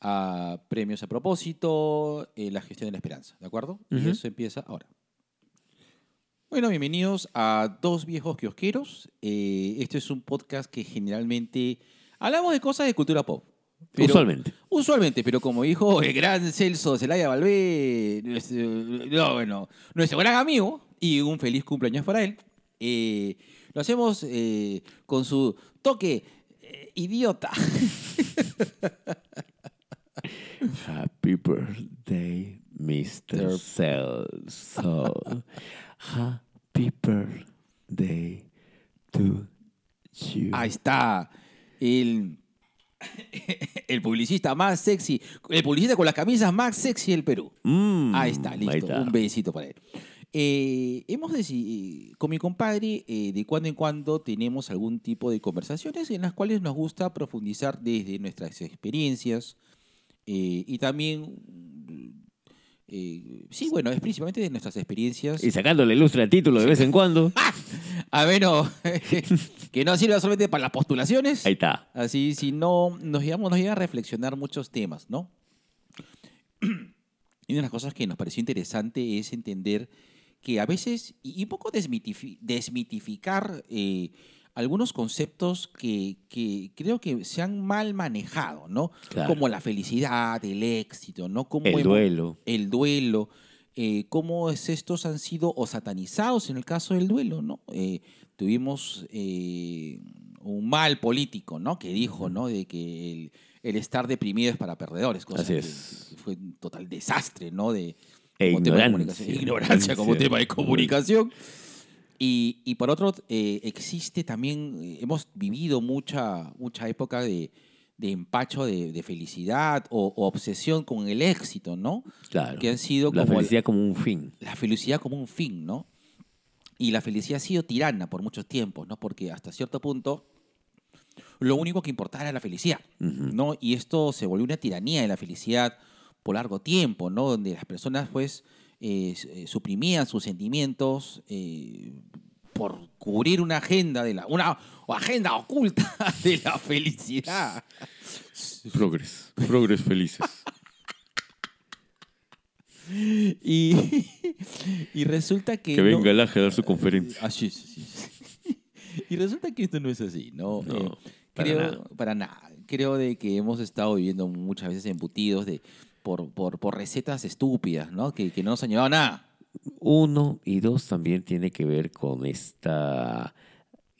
a premios a propósito, la gestión de la esperanza, ¿de acuerdo? Y eso empieza ahora. Bueno, bienvenidos a Dos Viejos Kiosqueros. Eh, este es un podcast que generalmente hablamos de cosas de cultura pop. pero- Usualmente. Usualmente, pero como dijo el gran Celso Zelaya Valvé, nuestro, no, bueno, nuestro gran amigo, y un feliz cumpleaños para él, eh, lo hacemos eh, con su toque eh, idiota. Happy birthday, Mr. Celso. Happy birthday to you. Ahí está. El, el publicista más sexy, el publicista con las camisas más sexy del Perú. Mm, Ahí está, listo. ahí está. Un besito para él. Eh, hemos decidido, con mi compadre, eh, de cuando en cuando tenemos algún tipo de conversaciones en las cuales nos gusta profundizar desde nuestras experiencias eh, y también, eh, sí, bueno, es principalmente de nuestras experiencias. Y sacándole lustre al título de vez en cuando. A ver, no, que no sirva solamente para las postulaciones. Ahí está. Así, si no, nos, digamos, nos a reflexionar muchos temas, ¿no? Y una de las cosas que nos pareció interesante es entender que a veces, y y un poco desmitifi- desmitificar eh, algunos conceptos que, que creo que se han mal manejado, ¿no? Claro. Como la felicidad, el éxito, ¿no? Cómo El duelo. el duelo, eh, cómo es- estos han sido o satanizados en el caso del duelo, ¿no? Eh, tuvimos eh, un mal político, ¿no? Que dijo, ¿no? De que el, el estar deprimido es para perdedores, cosa Así que, es. que fue un total desastre, ¿no? De, E como tema de ignorancia. comunicación. Ignorancia como tema de comunicación. Y, y por otro, eh, existe también, eh, hemos vivido mucha, mucha época de, de empacho de, de felicidad o, o obsesión con el éxito, ¿no? Claro. Que han sido La como felicidad como un fin. la felicidad como un fin, ¿no? Y la felicidad ha sido tirana por muchos tiempos, ¿no? Porque hasta cierto punto lo único que importaba era la felicidad. ¿no? Y esto se volvió una tiranía de la felicidad por largo tiempo, ¿no? Donde las personas, pues, eh, eh, suprimían sus sentimientos eh, por cubrir una agenda de la una agenda oculta de la felicidad. Progres. Progres felices. Y, y resulta que Que no- venga el Aje a dar su conferencia. Así es. Y resulta que esto no es así, ¿no? No, Eh, para creo, nada. para nada. Creo de que hemos estado viviendo muchas veces embutidos de, por, por, por recetas estúpidas, ¿no? Que, que no nos han llevado nada. Uno y dos también tiene que ver con esta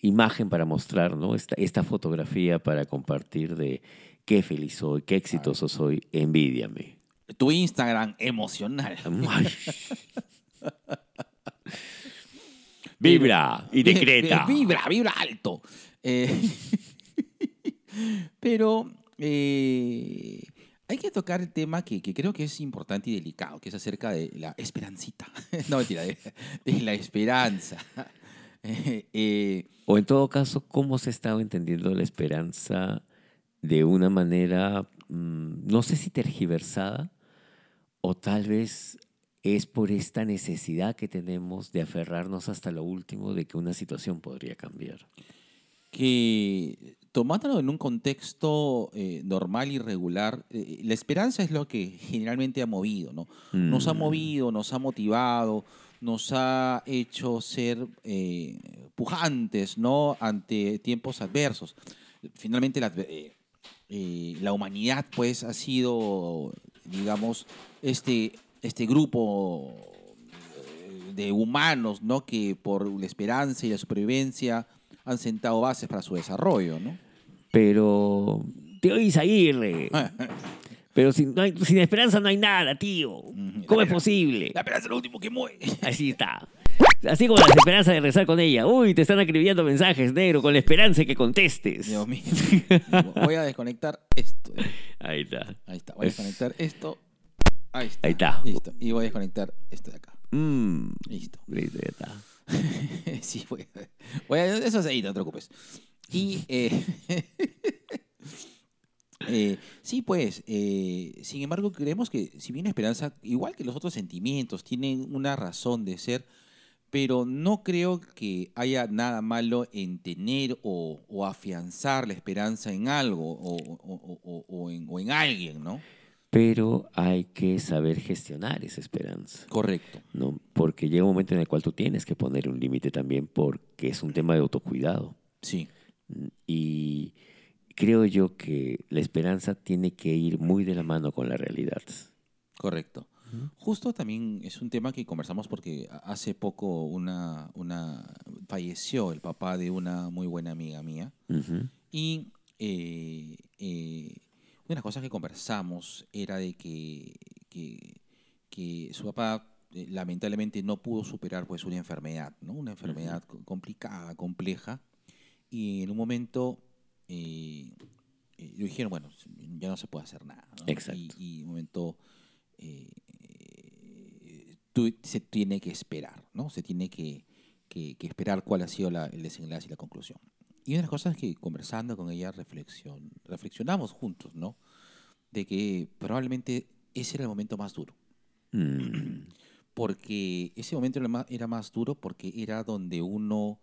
imagen para mostrar, ¿no? Esta, esta fotografía para compartir de qué feliz soy, qué exitoso soy, envidiame. Tu Instagram emocional. Vibra y decreta. Vibra, vibra alto. Eh, pero eh, hay que tocar el tema que, que creo que es importante y delicado, que es acerca de la esperancita. no, mentira, de, de la esperanza. Eh, eh, O en todo caso, ¿cómo se estaba entendiendo la esperanza de una manera, mm, no sé si tergiversada, o tal vez es por esta necesidad que tenemos de aferrarnos hasta lo último de que una situación podría cambiar? que tomándolo en un contexto eh, normal y regular, eh, la esperanza es lo que generalmente ha movido, ¿no? Nos ha Mm. movido, nos ha motivado, nos ha hecho ser eh, pujantes, ¿no? Ante tiempos adversos. Finalmente la, eh, eh, la humanidad, pues, ha sido, digamos, este, este grupo eh, de humanos, ¿no? Que por la esperanza y la supervivencia han sentado bases para su desarrollo, ¿no? Pero, tío Isaguirre, pero sin, no hay- sin esperanza no hay nada, tío. ¿Cómo es posible? La esperanza es lo último que muere. Así está. Así como la esperanza de rezar con ella. Uy, te están escribiendo mensajes, negro, con la esperanza de que contestes. Dios mío. Voy a desconectar esto. Ahí está. Ahí está. Voy a Es- desconectar esto. Ahí está. Ahí está. Listo. Y voy a desconectar esto de acá. Mm, Listo. listo, ya está. sí, voy a, Eso es ahí, no te preocupes. Y eh, eh, sí, pues, eh, sin embargo, creemos que si bien esperanza, igual que los otros sentimientos, tienen una razón de ser, pero no creo que haya nada malo en tener o, afianzar la esperanza en algo o, o- o en alguien, ¿no? Pero hay que saber gestionar esa esperanza. Correcto. ¿no? Porque llega un momento en el cual tú tienes que poner un límite también porque es un tema de autocuidado. Sí, Y creo yo que la esperanza tiene que ir muy de la mano con la realidad. correcto. Justo también es un tema que conversamos porque hace poco una, una falleció el papá de una muy buena amiga mía. Y eh, eh, una de las cosas que conversamos era de que, que, que su papá eh, lamentablemente no pudo superar pues una enfermedad, ¿no? Una enfermedad co- complicada, compleja. Y en un momento eh, eh, le dijeron, bueno, ya no se puede hacer nada. ¿no? Exacto. Y, en un momento tú- se tiene que esperar, ¿no? Se tiene que, que- que esperar cuál ha sido la- el desenlace y la conclusión. Y una de las cosas que conversando con ella reflexión, reflexionamos juntos, ¿no? De que probablemente ese era el momento más duro. Mm, Porque ese momento era más, era más duro porque era donde uno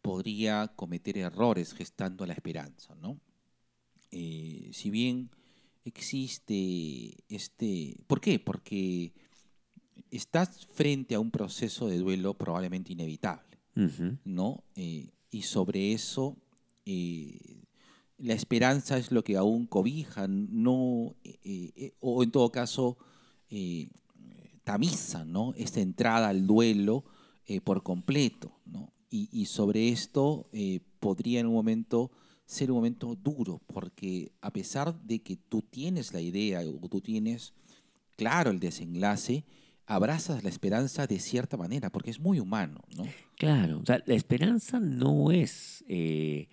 podría cometer errores gestando la esperanza, ¿no? Eh, si bien existe este... ¿Por qué? Porque estás frente a un proceso de duelo probablemente inevitable. ¿no? Eh, y sobre eso, eh, la esperanza es lo que aún cobija, no, eh, eh, o en todo caso, tamiza, ¿no? Esta entrada al duelo por completo, ¿no? Y, y sobre esto podría en un momento ser un momento duro, porque a pesar de que tú tienes la idea o tú tienes claro el desenlace, abrazas la esperanza de cierta manera, porque es muy humano, ¿no? Claro, la esperanza no es eh,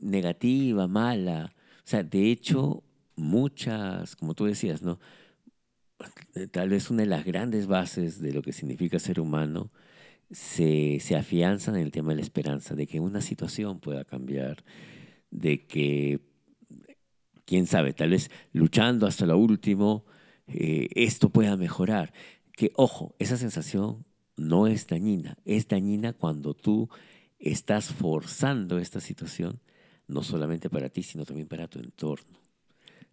negativa, mala. O sea, de hecho, muchas, como tú decías, ¿no? Tal vez una de las grandes bases de lo que significa ser humano se, se afianzan en el tema de la esperanza, de que una situación pueda cambiar, de que, quién sabe, tal vez luchando hasta lo último, eh, esto pueda mejorar. Que, ojo, esa sensación no es dañina, es dañina cuando tú estás forzando esta situación, no solamente para ti, sino también para tu entorno.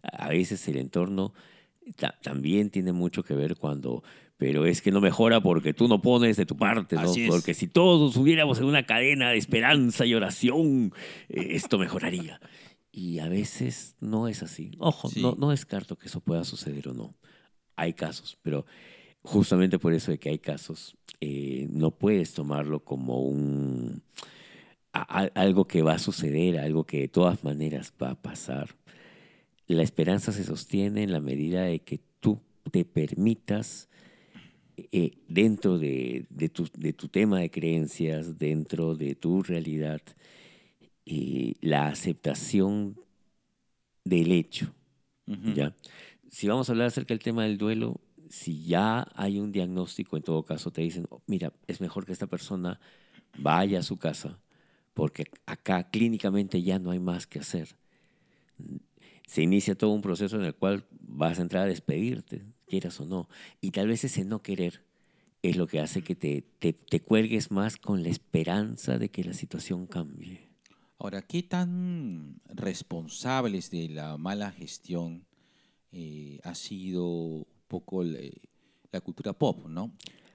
A veces el entorno ta- también tiene mucho que ver cuando, pero es que no mejora porque tú no pones de tu parte, ¿no? Así es. Porque si todos hubiéramos en una cadena de esperanza y oración, eh, esto mejoraría. Y a veces no es así. Ojo, Sí. no, no descarto que eso pueda suceder o no. Hay casos, pero justamente por eso de que hay casos, eh, no puedes tomarlo como un a- a- algo que va a suceder, algo que de todas maneras va a pasar. La esperanza se sostiene en la medida de que tú te permitas eh, dentro de, de tu, de tu tema de creencias, dentro de tu realidad, eh, la aceptación del hecho. ¿ya? Si vamos a hablar acerca del tema del duelo, si ya hay un diagnóstico, en todo caso te dicen, "Oh, mira, es mejor que esta persona vaya a su casa, porque acá clínicamente ya no hay más que hacer. Se inicia todo un proceso en el cual vas a entrar a despedirte, quieras o no. Y tal vez ese no querer es lo que hace que te, te, cuelgues más con la esperanza de que la situación cambie. Ahora, ¿qué tan responsables de la mala gestión eh, ha sido poco la, la cultura pop, ¿no?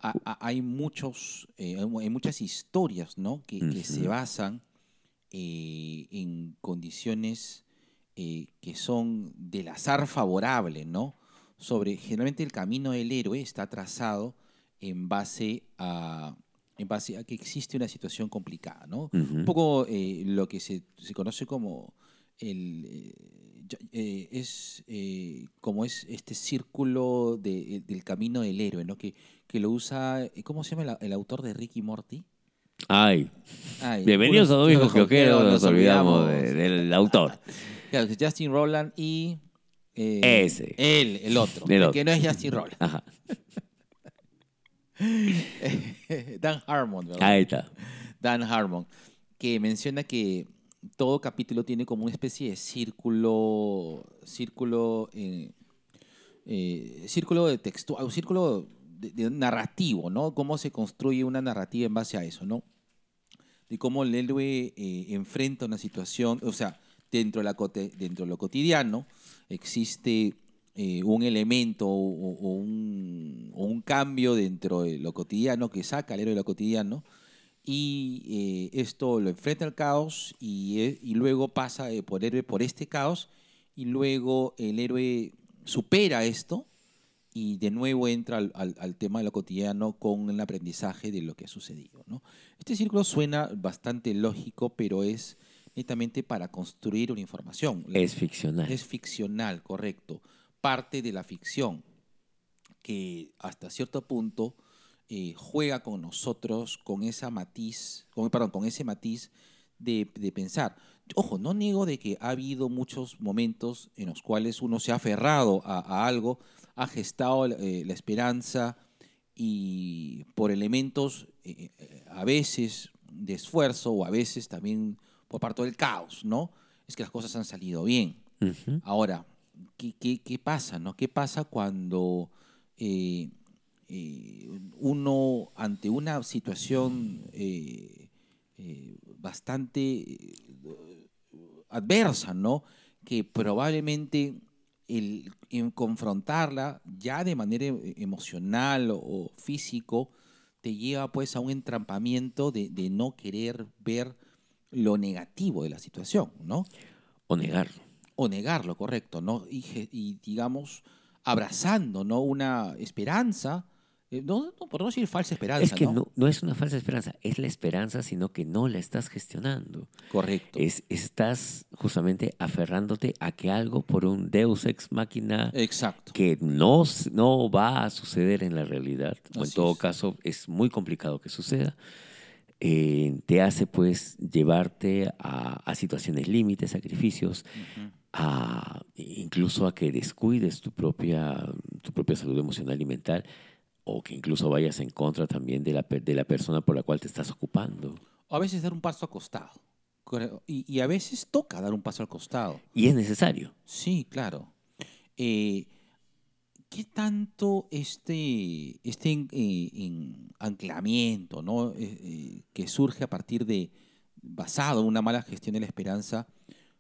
Ha- ha- hay muchos, eh, hay mu- hay muchas historias, ¿no? Que, que se basan eh, en condiciones eh, que son del azar favorable, ¿no? Sobre, generalmente el camino del héroe está trazado en base a, en base a que existe una situación complicada, ¿no? Un poco eh, lo que se, se conoce como el eh, eh, es eh, como es este círculo de- del camino del héroe, ¿no? Que, que lo usa, eh, ¿cómo se llama el, el autor de Ricky Morty? Ay, Ay, bienvenidos a Domingos puros Quioquero, joqueros, nos olvidamos de- del autor. Claro, Justin Roland y eh, Ese. él, el otro, El el otro. que no es Justin Roland, Ajá, Dan Harmon, ¿verdad? ahí está. Dan Harmon, que menciona que todo capítulo tiene como una especie de círculo, círculo, eh, eh, círculo de texto, un círculo de, narrativo, ¿no? Cómo se construye una narrativa en base a eso, ¿no? De cómo el héroe eh, enfrenta una situación, o sea, dentro de, la, dentro de lo cotidiano existe un elemento o, o un, o un cambio dentro de lo cotidiano que saca al héroe de lo cotidiano y eh, esto lo enfrenta al caos y, eh, y luego pasa eh, por héroe por este caos y luego el héroe supera esto y de nuevo entra al, al- al tema de lo cotidiano con el aprendizaje de lo que ha sucedido. ¿no? Este círculo suena bastante lógico, pero es netamente para construir una información. Es ficcional. Es ficcional, correcto. Parte de la ficción que hasta cierto punto eh, juega con nosotros con esa matiz, con, perdón, con ese matiz de, de pensar. Ojo, no niego de que ha habido muchos momentos en los cuales uno se ha aferrado a, a algo, ha gestado eh, la esperanza y por elementos eh, eh, a veces de esfuerzo o a veces también por parte del caos, ¿no? Es que las cosas han salido bien. Ahora, ¿qué, qué, qué pasa? No? ¿Qué pasa cuando eh, eh, uno, ante una situación eh, eh, bastante adversa, ¿no? que probablemente el, en confrontarla ya de manera emocional o, o físico te lleva pues a un entrampamiento de, de no querer ver lo negativo de la situación, ¿no? O negarlo. o negarlo, correcto, ¿no? Y, y, digamos, abrazando, ¿no? Una esperanza, no, no, por no decir falsa esperanza, Es que ¿no? no, no es una falsa esperanza, es la esperanza, sino que no la estás gestionando. Correcto. Es, estás justamente aferrándote a que algo por un deus ex máquina Exacto. que no, no va a suceder en la realidad, o en todo es. caso es muy complicado que suceda, eh, te hace pues llevarte a, a situaciones límites, sacrificios, a, incluso a que descuides tu propia, tu propia salud emocional y mental, o que incluso vayas en contra también de la, de la persona por la cual te estás ocupando. O a veces dar un paso al costado. Y, y a veces toca dar un paso al costado. Y es necesario. Sí, claro. Eh, ¿Qué tanto este, este en- eh, en anclamiento ¿no? Eh, que surge a partir de, basado en una mala gestión de la esperanza,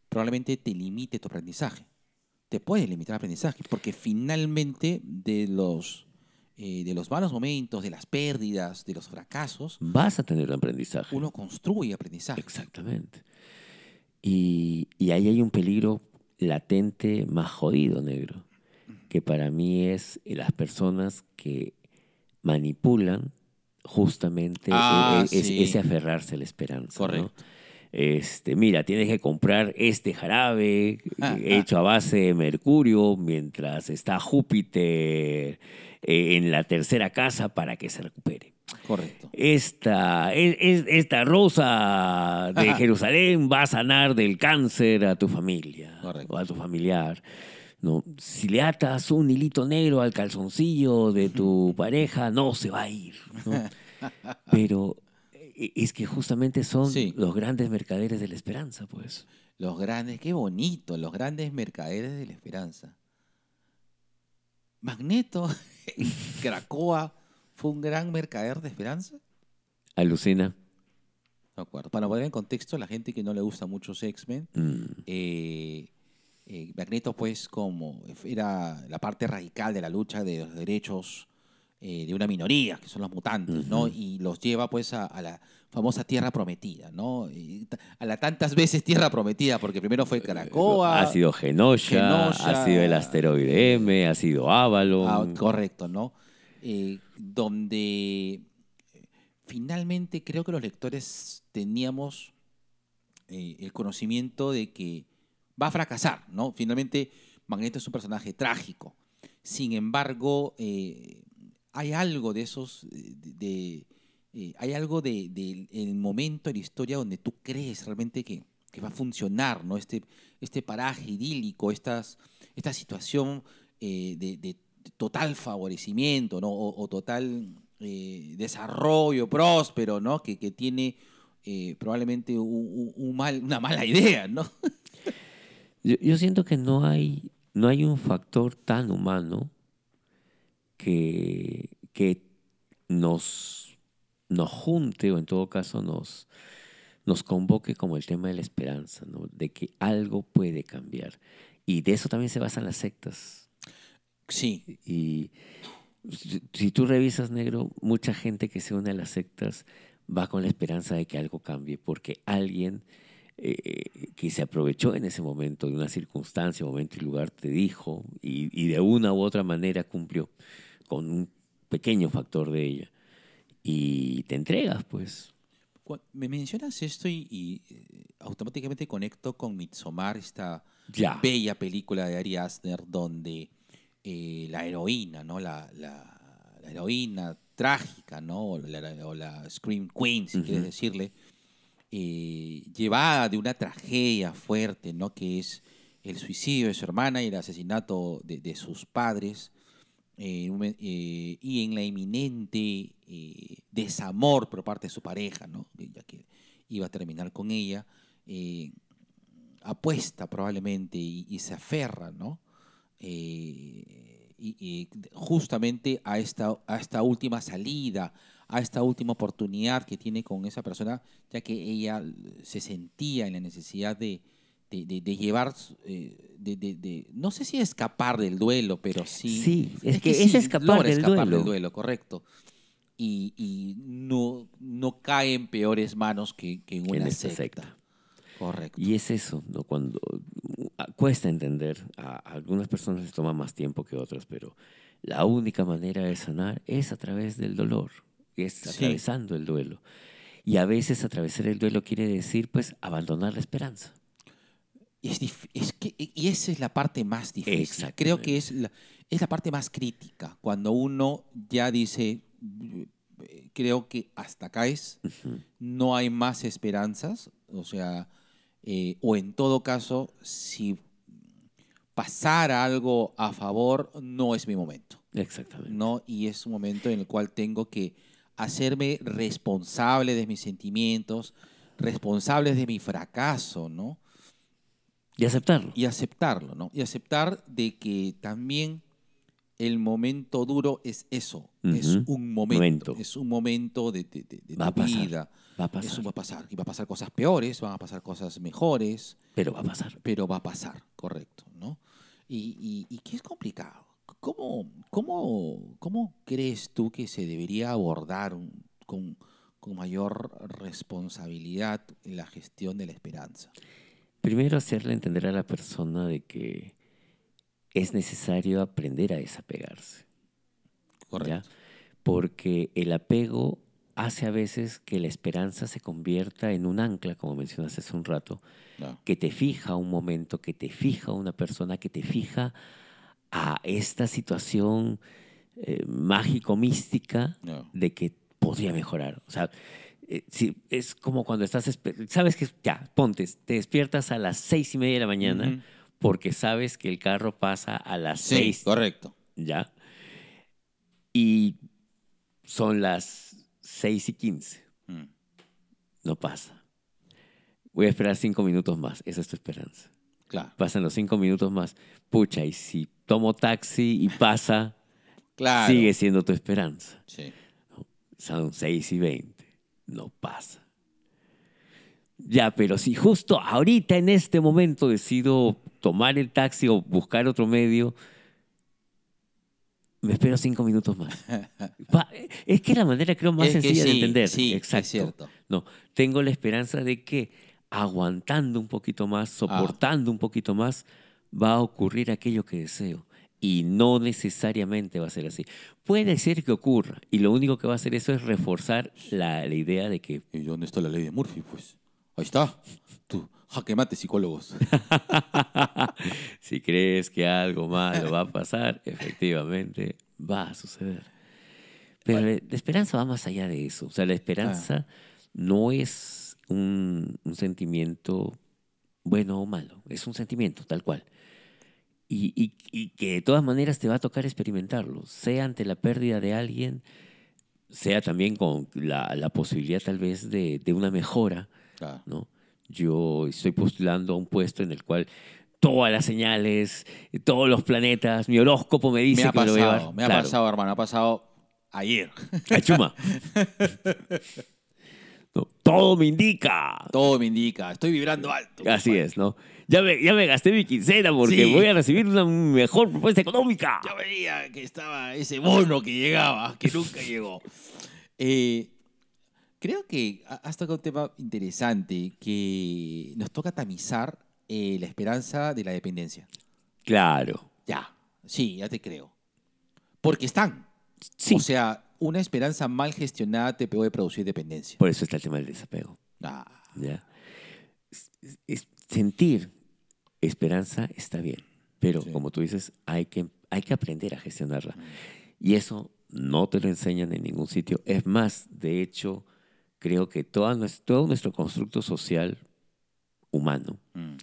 probablemente te limite tu aprendizaje? Te puede limitar el aprendizaje, porque finalmente de los, eh, de los malos momentos, de las pérdidas, de los fracasos, Vas a tener un aprendizaje. uno construye aprendizaje. Exactamente. Y, y ahí hay un peligro latente más jodido, negro, que para mí es las personas que manipulan justamente Ah, e- e- es- sí. ese aferrarse a la esperanza. ¿no? Correcto. Este, mira, tienes que comprar este jarabe Ah, eh, hecho a base de mercurio mientras está Júpiter eh, en la tercera casa para que se recupere Correcto. esta, es- es- esta rosa de Ajá. Jerusalén va a sanar del cáncer a tu familia Correcto. o a tu familiar. ¿no? Si le atas un hilito negro al calzoncillo de tu pareja, no se va a ir. ¿no? Pero eh, es que justamente son Sí. los grandes mercaderes de la esperanza, pues. Los grandes, qué bonito, los grandes mercaderes de la esperanza. Magneto Cracoa fue un gran mercader de esperanza. Alucina. De acuerdo. Para poner en contexto, la gente que no le gusta mucho X-Men, Mm, eh, eh, Magneto, pues, como era la parte radical de la lucha de los derechos eh, de una minoría, que son los mutantes, ¿no? Y los lleva, pues, a, a la famosa Tierra Prometida, ¿no? Y a la tantas veces Tierra Prometida, porque primero fue Caracoa. ha sido Genosha, Genosha. ha sido el asteroide M, ha sido Avalon. Ah, correcto, ¿no? Eh, donde eh, finalmente creo que los lectores teníamos eh, el conocimiento de que va a fracasar, ¿no? Finalmente Magneto es un personaje trágico. Sin embargo, eh, hay algo de esos, de, eh, hay algo del de, el momento en la historia donde tú crees realmente que, va a funcionar, ¿no? Este, este paraje idílico, esta situación eh, de, total favorecimiento, ¿no? O, total eh, desarrollo próspero, ¿no? Que, tiene probablemente un mal, una mala idea, ¿no? Yo, yo siento que no hay, no hay un factor tan humano que, que nos, nos junte o en todo caso nos, nos convoque como el tema de la esperanza, ¿no? de que algo puede cambiar. Y de eso también se basan las sectas. Sí, Y si, si tú revisas, negro, mucha gente que se une a las sectas va con la esperanza de que algo cambie, porque alguien eh, que se aprovechó en ese momento de una circunstancia, momento y lugar te dijo y, y de una u otra manera cumplió con un pequeño factor de ella. Y te entregas, pues. Me mencionas esto y, y, eh, automáticamente conecto con Midsommar, esta Ya. bella película de Ari Aster donde eh, la heroína, ¿no? La, la- la heroína trágica, ¿no? O la, o la Scream Queen, si quieres decirle, eh, llevada de una tragedia fuerte, ¿no? Que es el suicidio de su hermana y el asesinato de, de sus padres, eh, eh, y en la inminente eh, desamor por parte de su pareja, ¿no? ya que iba a terminar con ella, apuesta probablemente y, y se aferra, ¿no? Y justamente a esta, a esta última salida, a esta última oportunidad que tiene con esa persona, ya que ella se sentía en la necesidad de, de, de- de llevar, eh, de, no sé si escapar del duelo, pero sí. Sí, es que es escapar del escapar duelo. del duelo, correcto. Y, y no, no cae en peores manos que, que en una secta. secta. Correcto. Y es eso, ¿no? Cuando cuesta entender, a algunas personas les toma más tiempo que otras, pero la única manera de sanar es a través del dolor, es Sí. atravesando el duelo. Y a veces atravesar el duelo quiere decir, pues, abandonar la esperanza. Es, es que, y esa es la parte más difícil. Creo que es la, es la parte más crítica. Cuando uno ya dice, creo que hasta acá es, no hay más esperanzas. O sea, eh, o en todo caso, si pasara algo a favor, no es mi momento. Exactamente. ¿no? Y es un momento en el cual tengo que hacerme responsable de mis sentimientos, responsable de mi fracaso, ¿no? Y aceptarlo. Y aceptarlo, ¿no? Y aceptar de que también el momento duro es eso, es un momento, Momento. es un momento de, de- de- de Va a tu pasar, vida. Va a pasar. Eso va a pasar. Y va a pasar cosas peores, van a pasar cosas mejores, Pero va a pasar. pero va a pasar, correcto, ¿no? Y, y, y que es complicado. ¿Cómo, cómo, ¿Cómo crees tú que se debería abordar un- con, con mayor responsabilidad en la gestión de la esperanza? Primero hacerle entender a la persona de que es necesario aprender a desapegarse. ¿ya? Porque el apego hace a veces que la esperanza se convierta en un ancla, como mencionaste hace un rato, No. que te fija un momento, que te fija una persona, que te fija a esta situación eh, mágico-mística No. de que podría mejorar. O sea, eh, es como cuando estás, sabes que ya, ponte, te despiertas a las seis y media de la mañana porque sabes que el carro pasa a las Sí, seis correcto. ¿ya? Y son las 6 y 15. Mm. No pasa. Voy a esperar cinco minutos más. Esa es tu esperanza. Claro, Pasan los cinco minutos más. Pucha, y si tomo taxi y pasa, claro. sigue siendo tu esperanza. Sí. Son 6 y 20. No pasa. Ya, pero si justo ahorita en este momento decido tomar el taxi o buscar otro medio, me espero cinco minutos más. Es que es la manera creo más Es sencilla de entender. sí, es Exacto. cierto. No, tengo la esperanza de que aguantando un poquito Ah. más, soportando un poquito más, va a ocurrir aquello que deseo. Y no necesariamente va a ser así. Puede ser que ocurra. Y lo único que va a hacer eso es reforzar la, la idea de que ¿Y dónde está la ley de Murphy? Pues ahí está. Tú, jaque mate, psicólogos. si crees que algo malo va a pasar, efectivamente va a suceder. Pero la la esperanza va más allá de eso. O sea, la esperanza no es un, un sentimiento bueno o malo, es un sentimiento tal cual. Y, y- y que de todas maneras te va a tocar experimentarlo, sea ante la pérdida de alguien, sea también con la, la posibilidad tal vez de, de una mejora. ¿no? Yo estoy postulando a un puesto en el cual todas las señales, todos los planetas, mi horóscopo me dice Me ha que me lo voy a pasado, llevar. me ha Claro. pasado, hermano, ha pasado ayer. Achuma. No, todo me indica. Todo me indica, estoy vibrando alto. Así es, ¿no? Ya me, ya me gasté mi quincena porque Sí. voy a recibir una mejor propuesta económica. Ya veía que estaba ese bono que llegaba, que nunca llegó. Eh, creo que ha- has tocado un tema interesante que nos toca tamizar eh, la esperanza de la dependencia. Claro. Ya, sí, ya te creo. Porque están. Sí. O sea, una esperanza mal gestionada te puede producir dependencia. Por eso está el tema del desapego. Ah, ¿ya? Es- es- sentir esperanza está bien, pero Sí. como tú dices, hay que, hay que aprender a gestionarla. Y eso no te lo enseñan en ningún sitio. Es más, de hecho, creo que toda nues- todo nuestro constructo social humano mm,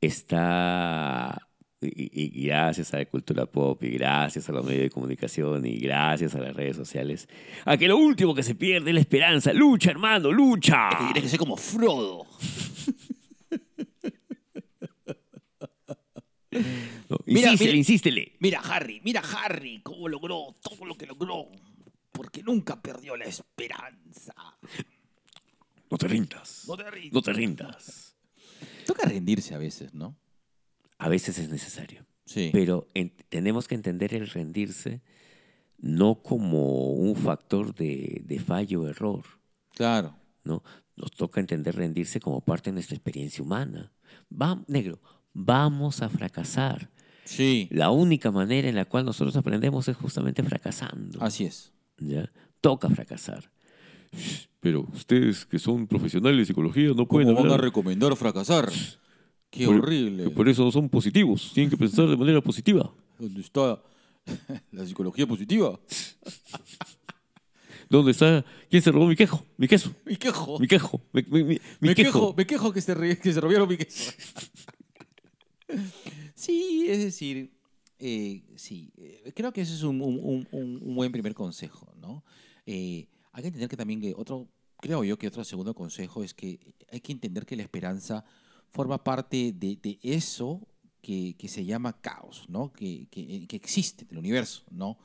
está, y, y gracias a la cultura pop, y gracias a los medios de comunicación, y gracias a las redes sociales, a que lo último que se pierde es la esperanza. Lucha, hermano, lucha. Es que tienes que ser como Frodo. No, Mira, insístele, mira. insístele. Mira Harry, mira Harry, cómo logró todo lo que logró. Porque nunca perdió la esperanza. No te rindas. No te rindas. No te rindas. Toca rendirse a veces, ¿no? A veces es necesario. Sí. Pero en- tenemos que entender el rendirse no como un factor de, de fallo o error. Claro. ¿no? Nos toca entender rendirse como parte de nuestra experiencia humana. Va, negro, vamos a fracasar. Sí. La única manera en la cual nosotros aprendemos es justamente fracasando. Así es. ¿ya? Toca fracasar. Pero ustedes que son profesionales de psicología no pueden ¿Cómo van a recomendar fracasar? Qué Por- horrible. que por eso no son positivos. Tienen que pensar de manera positiva. ¿Dónde está la psicología positiva? ¿Dónde está? ¿Quién se robó mi quejo? Mi queso. Me quejo. Mi quejo. Mi, mi- mi- mi me quejo. quejo, me quejo que se, que se robaron mi queso. sí, es decir, eh, sí, eh, creo que ese es un, un- un- buen primer consejo, ¿no? Eh, hay que entender que también que otro, creo yo que otro segundo consejo es que hay que entender que la esperanza forma parte de, eso que, que se llama caos, ¿no? Que, que, que existe en el universo, ¿no?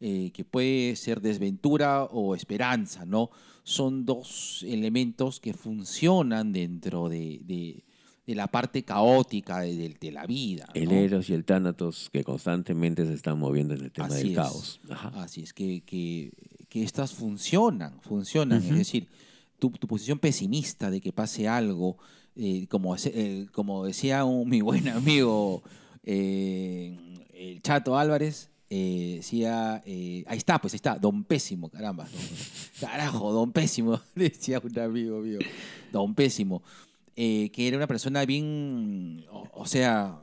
Que puede ser desventura o esperanza, ¿no? Son dos elementos que funcionan dentro de, de- de la parte caótica de, de- de la vida. El ¿no? Eros y el Tánatos que constantemente se están moviendo en el tema Así del es. caos. Ajá. Así es, que, que, que estas funcionan, funcionan. Es decir, tu, tu posición pesimista de que pase algo, eh, como, eh, como decía un, mi buen amigo eh, el Chato Álvarez, eh, decía, eh, ahí está, pues ahí está, don Pésimo, caramba. don- carajo, don Pésimo, decía un amigo mío, don Pésimo, eh, que era una persona bien, o, sea,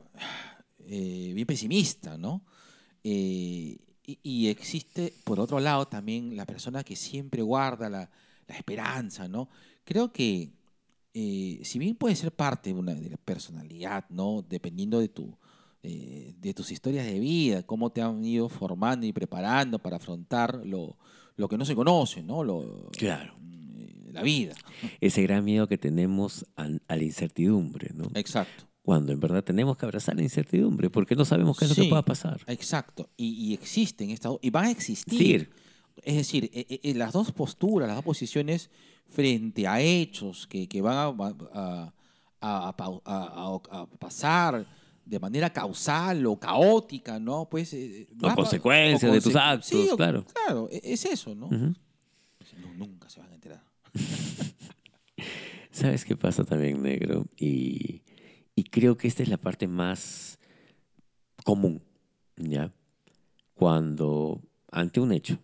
eh, bien pesimista, ¿no? Eh, y, existe, por otro lado, también la persona que siempre guarda la, la esperanza, ¿no? Creo que, eh, si bien puede ser parte de, una, la personalidad, ¿no? Dependiendo de, tu, de tus historias de vida, cómo te han ido formando y preparando para afrontar lo, lo que no se conoce, ¿no? Claro. Eh, La vida. Ese gran miedo que tenemos a, a la incertidumbre, ¿no? Exacto. Cuando en verdad tenemos que abrazar la incertidumbre porque no sabemos qué es lo Sí. que pueda pasar. Exacto. Y, y existen estas y van a existir. Es decir, eh, eh, eh, las dos posturas, las dos posiciones frente a hechos que, que van a, a- a- pasar de manera causal o caótica, ¿no? Pues, eh, O va a pa- consecuencias de tus actos, Sí, o- claro. Claro, e- es eso, ¿no? Nunca se van a enterar. ¿Sabes qué pasa también, negro? Y, y creo que esta es la parte más común, ¿ya? Cuando ante un hecho,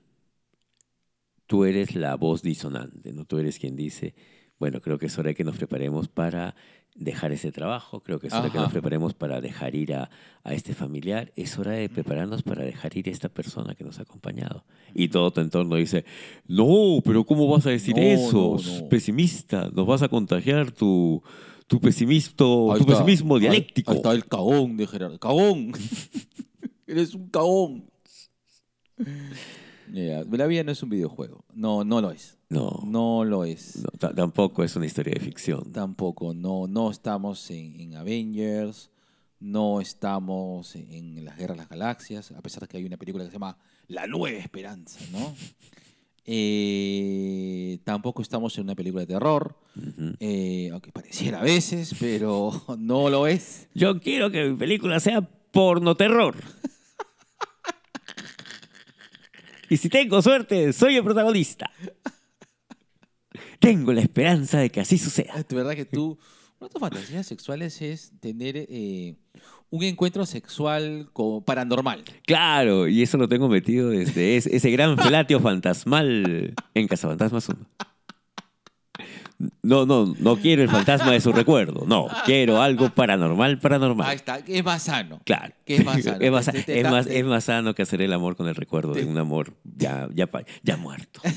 tú eres la voz disonante, ¿no? Tú eres quien dice, bueno, creo que es hora de que nos preparemos para dejar ese trabajo, creo que es hora que nos preparemos para dejar ir a, a este familiar, es hora de prepararnos para dejar ir a esta persona que nos ha acompañado. Y todo tu entorno dice, no, pero ¿cómo vas a decir No, eso? no, no. Pesimista, nos vas a contagiar tu, tu, pesimisto, tu pesimismo dialéctico. Ahí está el cagón de Gerardo. ¡Cagón! Eres un cagón. Ya, La vida no es un videojuego. No, no lo es. No, No lo es. no, tampoco es una historia de ficción. Tampoco. No, no estamos en, en Avengers. No estamos en, en las Guerras de las Galaxias. A pesar de que hay una película que se llama La Nueva Esperanza, ¿no? Eh, tampoco estamos en una película de terror. Eh, aunque pareciera a veces, pero no lo es. Yo quiero que mi película sea porno terror. y si tengo suerte, soy el protagonista. Tengo la esperanza de que así suceda. Es verdad que tú, una de tus fantasías sexuales es tener eh, un encuentro sexual co- paranormal. Claro, y eso lo tengo metido desde ese, ese gran felatio fantasmal en Cazafantasmas 1. No, no, no quiero el fantasma de su recuerdo. No, quiero algo paranormal, Ahí paranormal. está, es más sano. Claro. Que es más sano. Es más, Te- te- es más- te- es más sano que hacer el amor con el recuerdo de un amor ya, ya, ya muerto.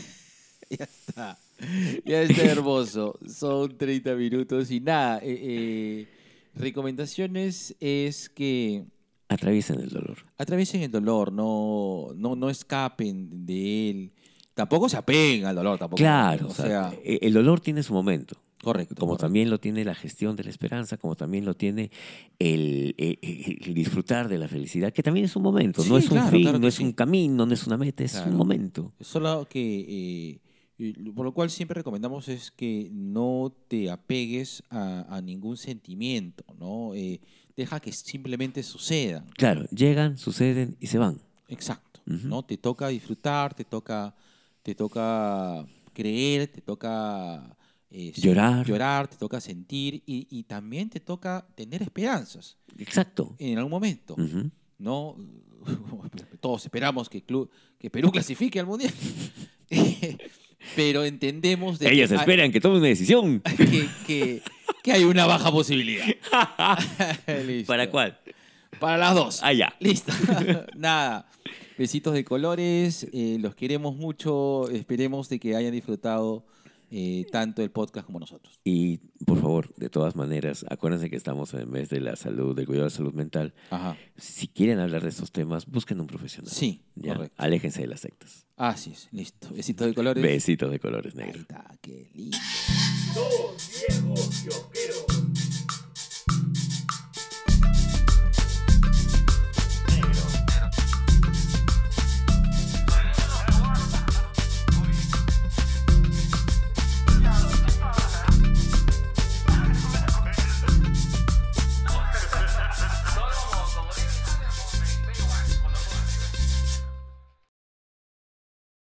Ya está. Ya está hermoso. Son 30 minutos y nada. eh, eh, recomendaciones es que Atraviesen el dolor. atraviesen el dolor, no, no, no escapen de él. Tampoco se apeguen al dolor, tampoco. Claro, O sea, e- el dolor tiene su momento. correcto. Como correcto. también lo tiene la gestión de la esperanza, como también lo tiene el, el- el disfrutar de la felicidad, que también es un momento, no Sí, es un claro, fin, claro no es sí. un camino, no es una meta, es Claro. un momento. Solo que, eh, y por lo cual siempre recomendamos es que no te apegues a, a ningún sentimiento, ¿no? Eh, deja que simplemente sucedan. Claro, llegan, suceden y se van. Exacto. ¿no? Te toca disfrutar, te toca, te toca creer, te toca eh, Llorar. llorar, te toca sentir y, y también te toca tener esperanzas Exacto. en algún momento. ¿no? Todos esperamos que, que Perú clasifique al Mundial. Pero entendemos de Ellos que, hay- esperan que tome una decisión. que, que- que hay una baja posibilidad. ¿Para cuál? Para las dos. Ah, ya. Listo. Nada. Besitos de colores. eh, los queremos mucho. Esperemos de que hayan disfrutado eh, tanto el podcast como nosotros. Y por favor, de todas maneras, acuérdense que estamos en el mes de la salud, del cuidado de la salud mental. Ajá. Si quieren hablar de estos temas, busquen un profesional. Sí, ¿ya? correcto. Aléjense de las sectas. Así es. Listo. Besitos de colores. Besitos de colores Ahí negros. está. Qué lindo. Dos viejos kiosqueros.